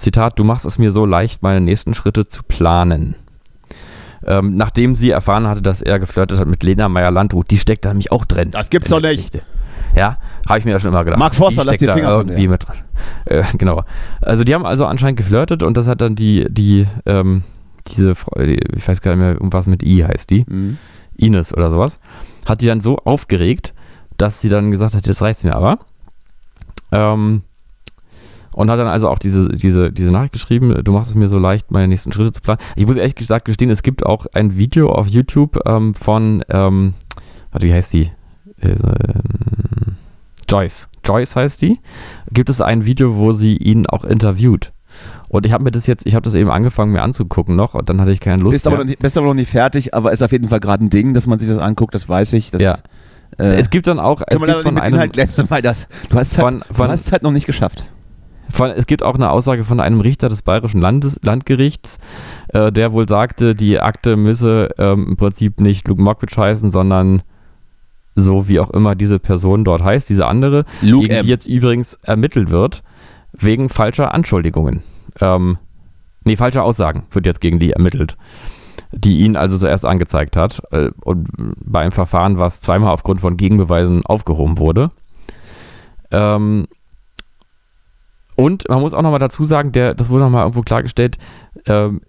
Zitat, du machst es mir so leicht, meine nächsten Schritte zu planen. Ähm, nachdem sie erfahren hatte, dass er geflirtet hat mit Lena Meyer-Landrut, die steckt da nämlich auch drin. Das gibt's doch nicht. Geschichte. Ja, habe ich mir ja schon immer gedacht. Mark Forster, lass die da Finger von irgendwie mit dran. Äh, genau. Also die haben also anscheinend geflirtet und das hat dann die, die, ähm, diese Frau, ich weiß gar nicht mehr, irgendwas mit I heißt die, Mhm. Ines oder sowas, hat die dann so aufgeregt, dass sie dann gesagt hat, jetzt reicht's mir aber. Ähm, und hat dann also auch diese, diese, diese Nachricht geschrieben, du machst es mir so leicht, meine nächsten Schritte zu planen. Ich muss ehrlich gesagt gestehen, es gibt auch ein Video auf YouTube ähm, von, ähm, warte, wie heißt die? Äh, ähm, Joyce. Joyce heißt die. Gibt es ein Video, wo sie ihn auch interviewt. Und ich habe mir das jetzt, ich habe das eben angefangen mir anzugucken noch und dann hatte ich keine Lust Bist aber, mehr. noch nicht, bist aber noch nicht fertig, aber ist auf jeden Fall gerade ein Ding, dass man sich das anguckt, das weiß ich. Das, Ja. Äh, es gibt dann auch, es gibt von einem, Inhalt glänzen, weil das, du hast halt, es halt noch nicht geschafft. Von, es gibt auch eine Aussage von einem Richter des Bayerischen Landes, Landgerichts, äh, der wohl sagte, die Akte müsse ähm, im Prinzip nicht Luke Mockridge heißen, sondern so wie auch immer diese Person dort heißt, diese andere, Luke gegen M. die jetzt übrigens ermittelt wird, wegen falscher Anschuldigungen. Ähm, nee, falscher Aussagen wird jetzt gegen die ermittelt, die ihn also zuerst angezeigt hat äh, und bei einem Verfahren, was zweimal aufgrund von Gegenbeweisen aufgehoben wurde. Ähm, und man muss auch nochmal dazu sagen, der, das wurde nochmal irgendwo klargestellt, ähm,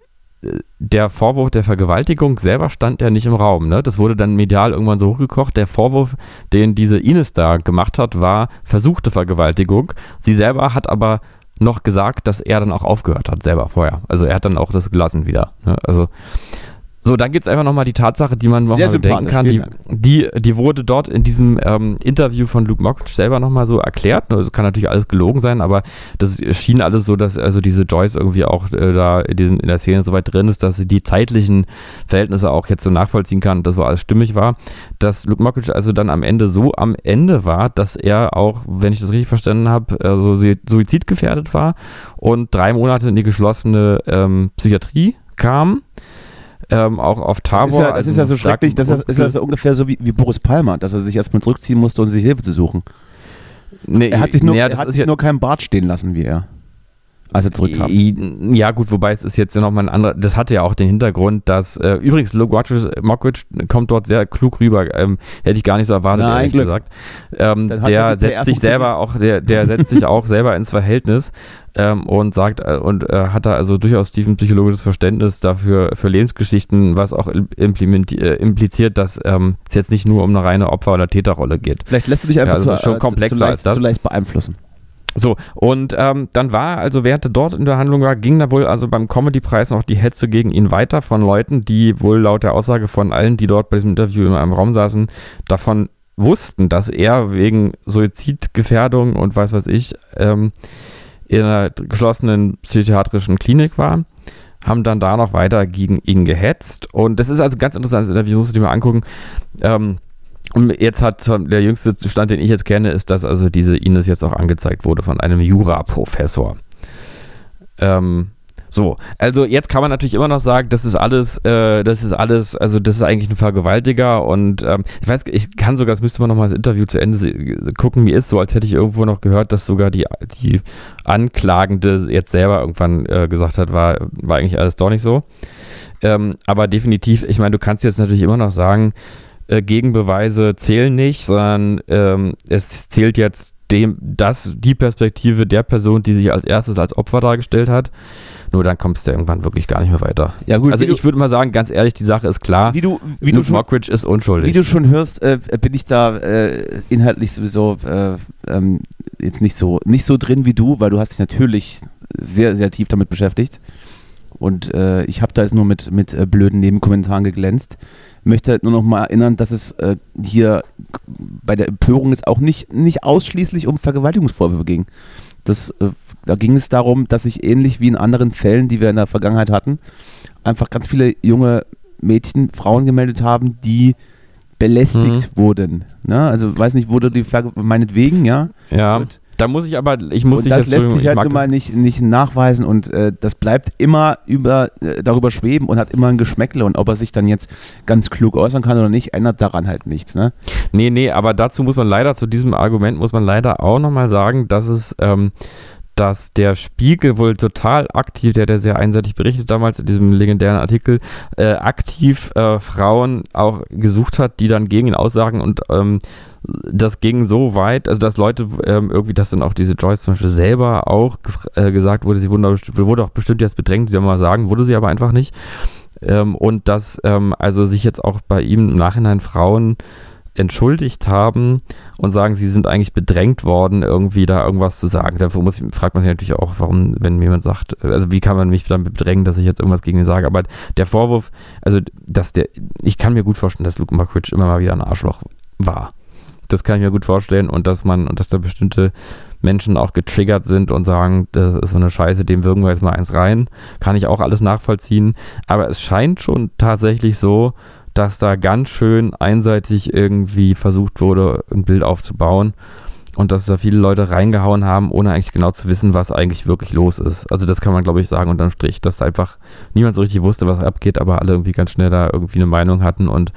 der Vorwurf der Vergewaltigung selber stand ja nicht im Raum. Ne? Das wurde dann medial irgendwann so hochgekocht. Der Vorwurf, den diese Ines da gemacht hat, war versuchte Vergewaltigung. Sie selber hat aber noch gesagt, dass er dann auch aufgehört hat, selber vorher. Also er hat dann auch das gelassen wieder. Ne? Also so, dann gibt es einfach nochmal die Tatsache, die man nochmal bedenken kann. Die, die, die wurde dort in diesem ähm, Interview von Luke Mockridge selber nochmal so erklärt. Das kann natürlich alles gelogen sein, aber das schien alles so, dass also diese Joyce irgendwie auch äh, da in, diesem, in der Szene so weit drin ist, dass sie die zeitlichen Verhältnisse auch jetzt so nachvollziehen kann, dass so alles stimmig war. Dass Luke Mockridge also dann am Ende so am Ende war, dass er auch, wenn ich das richtig verstanden habe, also suizidgefährdet war und drei Monate in die geschlossene ähm, Psychiatrie kam. Ähm, auch auf Tabor. Das ist ja, das also ist ja so schrecklich, das ist, ist ja so ungefähr so wie, wie Boris Palmer, dass er sich erstmal zurückziehen musste, um sich Hilfe zu suchen. Nee, Er hat sich nur, naja, er hat sich ja- nur keinen Bart stehen lassen wie er, als er zurückkam. Ja, gut, wobei es ist jetzt nochmal ein anderer. Das hatte ja auch den Hintergrund, dass. Äh, übrigens, Mockridge kommt dort sehr klug rüber. Ähm, hätte ich gar nicht so erwartet, Nein, ehrlich Glück. gesagt. Ähm, der setzt sich selber auch, der, der setzt sich auch selber ins Verhältnis ähm, und sagt äh, und äh, hat da also durchaus tiefen psychologisches Verständnis dafür für Lebensgeschichten, was auch äh, impliziert, dass ähm, es jetzt nicht nur um eine reine Opfer- oder Täterrolle geht. Vielleicht lässt du dich einfach Ja, das zu, schon äh, komplexer zu, zu, als leicht, das. zu leicht beeinflussen. So, und ähm, dann war, also während er dort in der Handlung war, ging da wohl also beim Comedy-Preis noch die Hetze gegen ihn weiter von Leuten, die wohl laut der Aussage von allen, die dort bei diesem Interview in einem Raum saßen, davon wussten, dass er wegen Suizidgefährdung und was weiß ich ähm, in einer geschlossenen psychiatrischen Klinik war, haben dann da noch weiter gegen ihn gehetzt. Und das ist also ganz interessant, das Interview musst du dir mal angucken. Ähm, und jetzt hat der jüngste Stand, den ich jetzt kenne, ist, dass also diese Ines jetzt auch angezeigt wurde von einem Jura-Professor. Ähm, so, also jetzt kann man natürlich immer noch sagen, das ist alles, äh, das ist alles, also das ist eigentlich ein Vergewaltiger und ähm, ich weiß, ich kann sogar, das müsste man nochmal das Interview zu Ende gucken, wie ist so, als hätte ich irgendwo noch gehört, dass sogar die, die Anklagende jetzt selber irgendwann äh, gesagt hat, war, war eigentlich alles doch nicht so. Ähm, aber definitiv, ich meine, du kannst jetzt natürlich immer noch sagen, äh, Gegenbeweise zählen nicht, sondern ähm, es zählt jetzt dem, das, die Perspektive der Person, die sich als erstes als Opfer dargestellt hat. Nur dann kommst du irgendwann wirklich gar nicht mehr weiter. Ja, gut, also ich würde mal sagen, ganz ehrlich, die Sache ist klar. Wie du, wie du schon, Mockridge ist unschuldig. Wie du schon hörst, äh, bin ich da äh, inhaltlich sowieso äh, ähm, jetzt nicht so, nicht so drin wie du, weil du hast dich natürlich sehr, sehr tief damit beschäftigt. Und äh, ich habe da jetzt nur mit, mit äh, blöden Nebenkommentaren geglänzt. Möchte halt nur noch mal erinnern, dass es äh, hier bei der Empörung jetzt auch nicht, nicht ausschließlich um Vergewaltigungsvorwürfe ging. Das, äh, da ging es darum, dass sich ähnlich wie in anderen Fällen, die wir in der Vergangenheit hatten, einfach ganz viele junge Mädchen, Frauen gemeldet haben, die belästigt mhm. wurden. Ne? Also weiß nicht, wurde die Ver meinetwegen, ja. Ja. Und da muss ich aber, ich muss und das lässt sich halt nun mal nicht, nicht nachweisen und äh, das bleibt immer über, äh, darüber schweben und hat immer ein Geschmäckle und ob er sich dann jetzt ganz klug äußern kann oder nicht, ändert daran halt nichts, ne? Nee, nee, aber dazu muss man leider, zu diesem Argument muss man leider auch nochmal sagen, dass es, ähm, dass der Spiegel wohl total aktiv, der der sehr einseitig berichtet damals in diesem legendären Artikel, äh, aktiv äh, Frauen auch gesucht hat, die dann gegen ihn aussagen und ähm, das ging so weit, also dass Leute ähm, irgendwie, dass dann auch diese Joyce zum Beispiel selber auch äh, gesagt wurde, sie wurde, wurde auch bestimmt jetzt bedrängt, sie mal sagen, wurde sie aber einfach nicht. Ähm, und dass ähm, also sich jetzt auch bei ihm im Nachhinein Frauen entschuldigt haben und sagen, sie sind eigentlich bedrängt worden, irgendwie da irgendwas zu sagen. Muss, fragt man sich natürlich auch, warum, wenn jemand sagt, also wie kann man mich dann bedrängen, dass ich jetzt irgendwas gegen ihn sage. Aber der Vorwurf, also dass der, ich kann mir gut vorstellen, dass Luke Mockridge immer mal wieder ein Arschloch war. Das kann ich mir gut vorstellen und dass man, und dass da bestimmte Menschen auch getriggert sind und sagen, das ist so eine Scheiße, dem wirken wir jetzt mal eins rein. Kann ich auch alles nachvollziehen. Aber es scheint schon tatsächlich so, dass da ganz schön einseitig irgendwie versucht wurde, ein Bild aufzubauen und dass da viele Leute reingehauen haben, ohne eigentlich genau zu wissen, was eigentlich wirklich los ist. Also das kann man, glaube ich, sagen unterm Strich, dass da einfach niemand so richtig wusste, was abgeht, aber alle irgendwie ganz schnell da irgendwie eine Meinung hatten und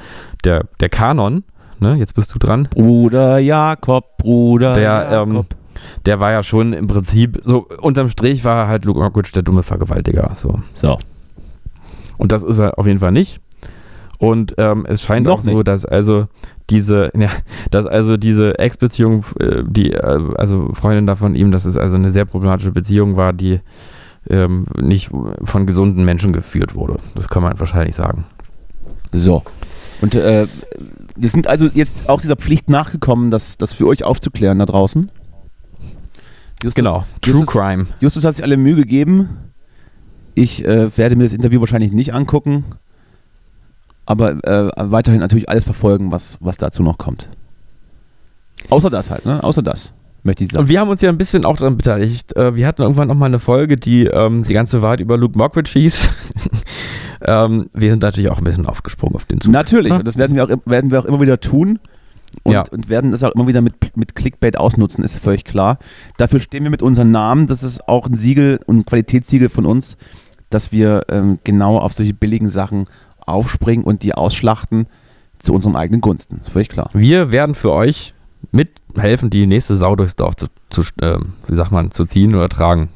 der, der Kanon, ne, jetzt bist du dran. Bruder Jakob, Bruder der, ähm, Jakob. Ähm, der war ja schon im Prinzip, so unterm Strich war halt Luke Mockridge der dumme Vergewaltiger. So. so. Und das ist er auf jeden Fall nicht. Und ähm, es scheint Noch auch so, dass also diese, ja, dass also diese Ex-Beziehung, äh, die, äh, also Freundin da von ihm, dass es also eine sehr problematische Beziehung war, die ähm, nicht von gesunden Menschen geführt wurde. Das kann man wahrscheinlich sagen. So. Und äh, wir sind also jetzt auch dieser Pflicht nachgekommen, das, das für euch aufzuklären da draußen. Justus, genau, True Justus, Crime. Justus hat sich alle Mühe gegeben. Ich äh, werde mir das Interview wahrscheinlich nicht angucken, aber äh, weiterhin natürlich alles verfolgen, was, was dazu noch kommt. Außer das halt, ne? Außer das. Möchte ich sagen. Und wir haben uns ja ein bisschen auch daran beteiligt. Äh, wir hatten irgendwann noch mal eine Folge, die ähm, die ganze Wahrheit über Luke Mockridge hieß. ähm, wir sind natürlich auch ein bisschen aufgesprungen auf den Zug. Natürlich, und das werden wir, auch, werden wir auch immer wieder tun. Und, ja. und, werden das auch immer wieder mit, mit Clickbait ausnutzen, ist völlig klar. Dafür stehen wir mit unserem Namen. Das ist auch ein Siegel und ein Qualitätssiegel von uns, dass wir ähm, genau auf solche billigen Sachen aufspringen und die ausschlachten zu unserem eigenen Gunsten. Ist völlig klar. Wir werden für euch mithelfen, die nächste Sau durchs Dorf zu, zu äh, wie sagt man, zu ziehen oder tragen.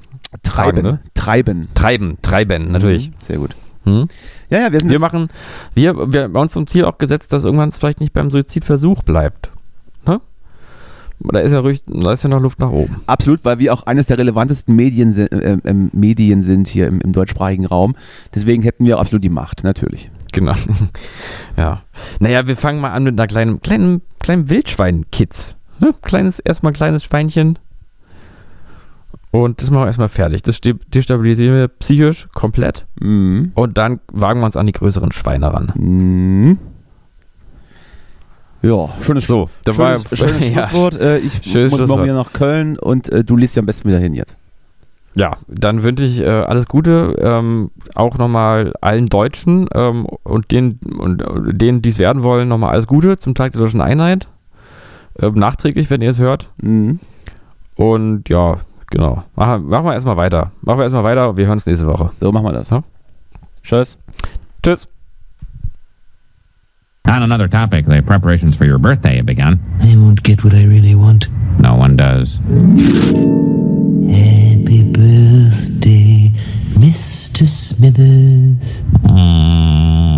Treiben. Tragen, ne? Treiben. Treiben, treiben, natürlich. Mhm, sehr gut. Hm? Ja, ja, wir sind. Wir machen, wir, wir haben uns zum Ziel auch gesetzt, dass irgendwann es vielleicht nicht beim Suizidversuch bleibt. Ne? Da ist ja ruhig, da ist ja noch Luft nach oben. Absolut, weil wir auch eines der relevantesten Medien, äh, äh, Medien sind hier im, im deutschsprachigen Raum. Deswegen hätten wir absolut die Macht, natürlich. Genau. ja. Naja, wir fangen mal an mit einer kleinen, kleinen, kleinen Wildschwein-Kids. Ne? Kleines, erstmal ein kleines Schweinchen. Und das machen wir erstmal fertig. Das destabilisieren wir psychisch komplett. Mhm. Und dann wagen wir uns an die größeren Schweine ran. Mhm. Ja, schönes, So, schönes, war schönes ja, Schlusswort. Äh, ich schönes muss morgen Schlusswort. wieder nach Köln und äh, du liest ja am besten wieder hin jetzt. Ja, dann wünsche ich äh, alles Gute, ähm, auch nochmal allen Deutschen ähm, und denen, und, äh, denen, die es werden wollen, nochmal alles Gute zum Tag der Deutschen Einheit. Ähm, nachträglich, wenn ihr es hört. Mhm. Und ja, genau. Machen, machen wir erstmal weiter. Machen wir erstmal weiter. Wir hören uns nächste Woche. So machen wir das. Ja. Tschüss. Tschüss. On another topic, the preparations for your birthday have begun. I won't get what I really want. No one does. Mr. Smithers. Mm.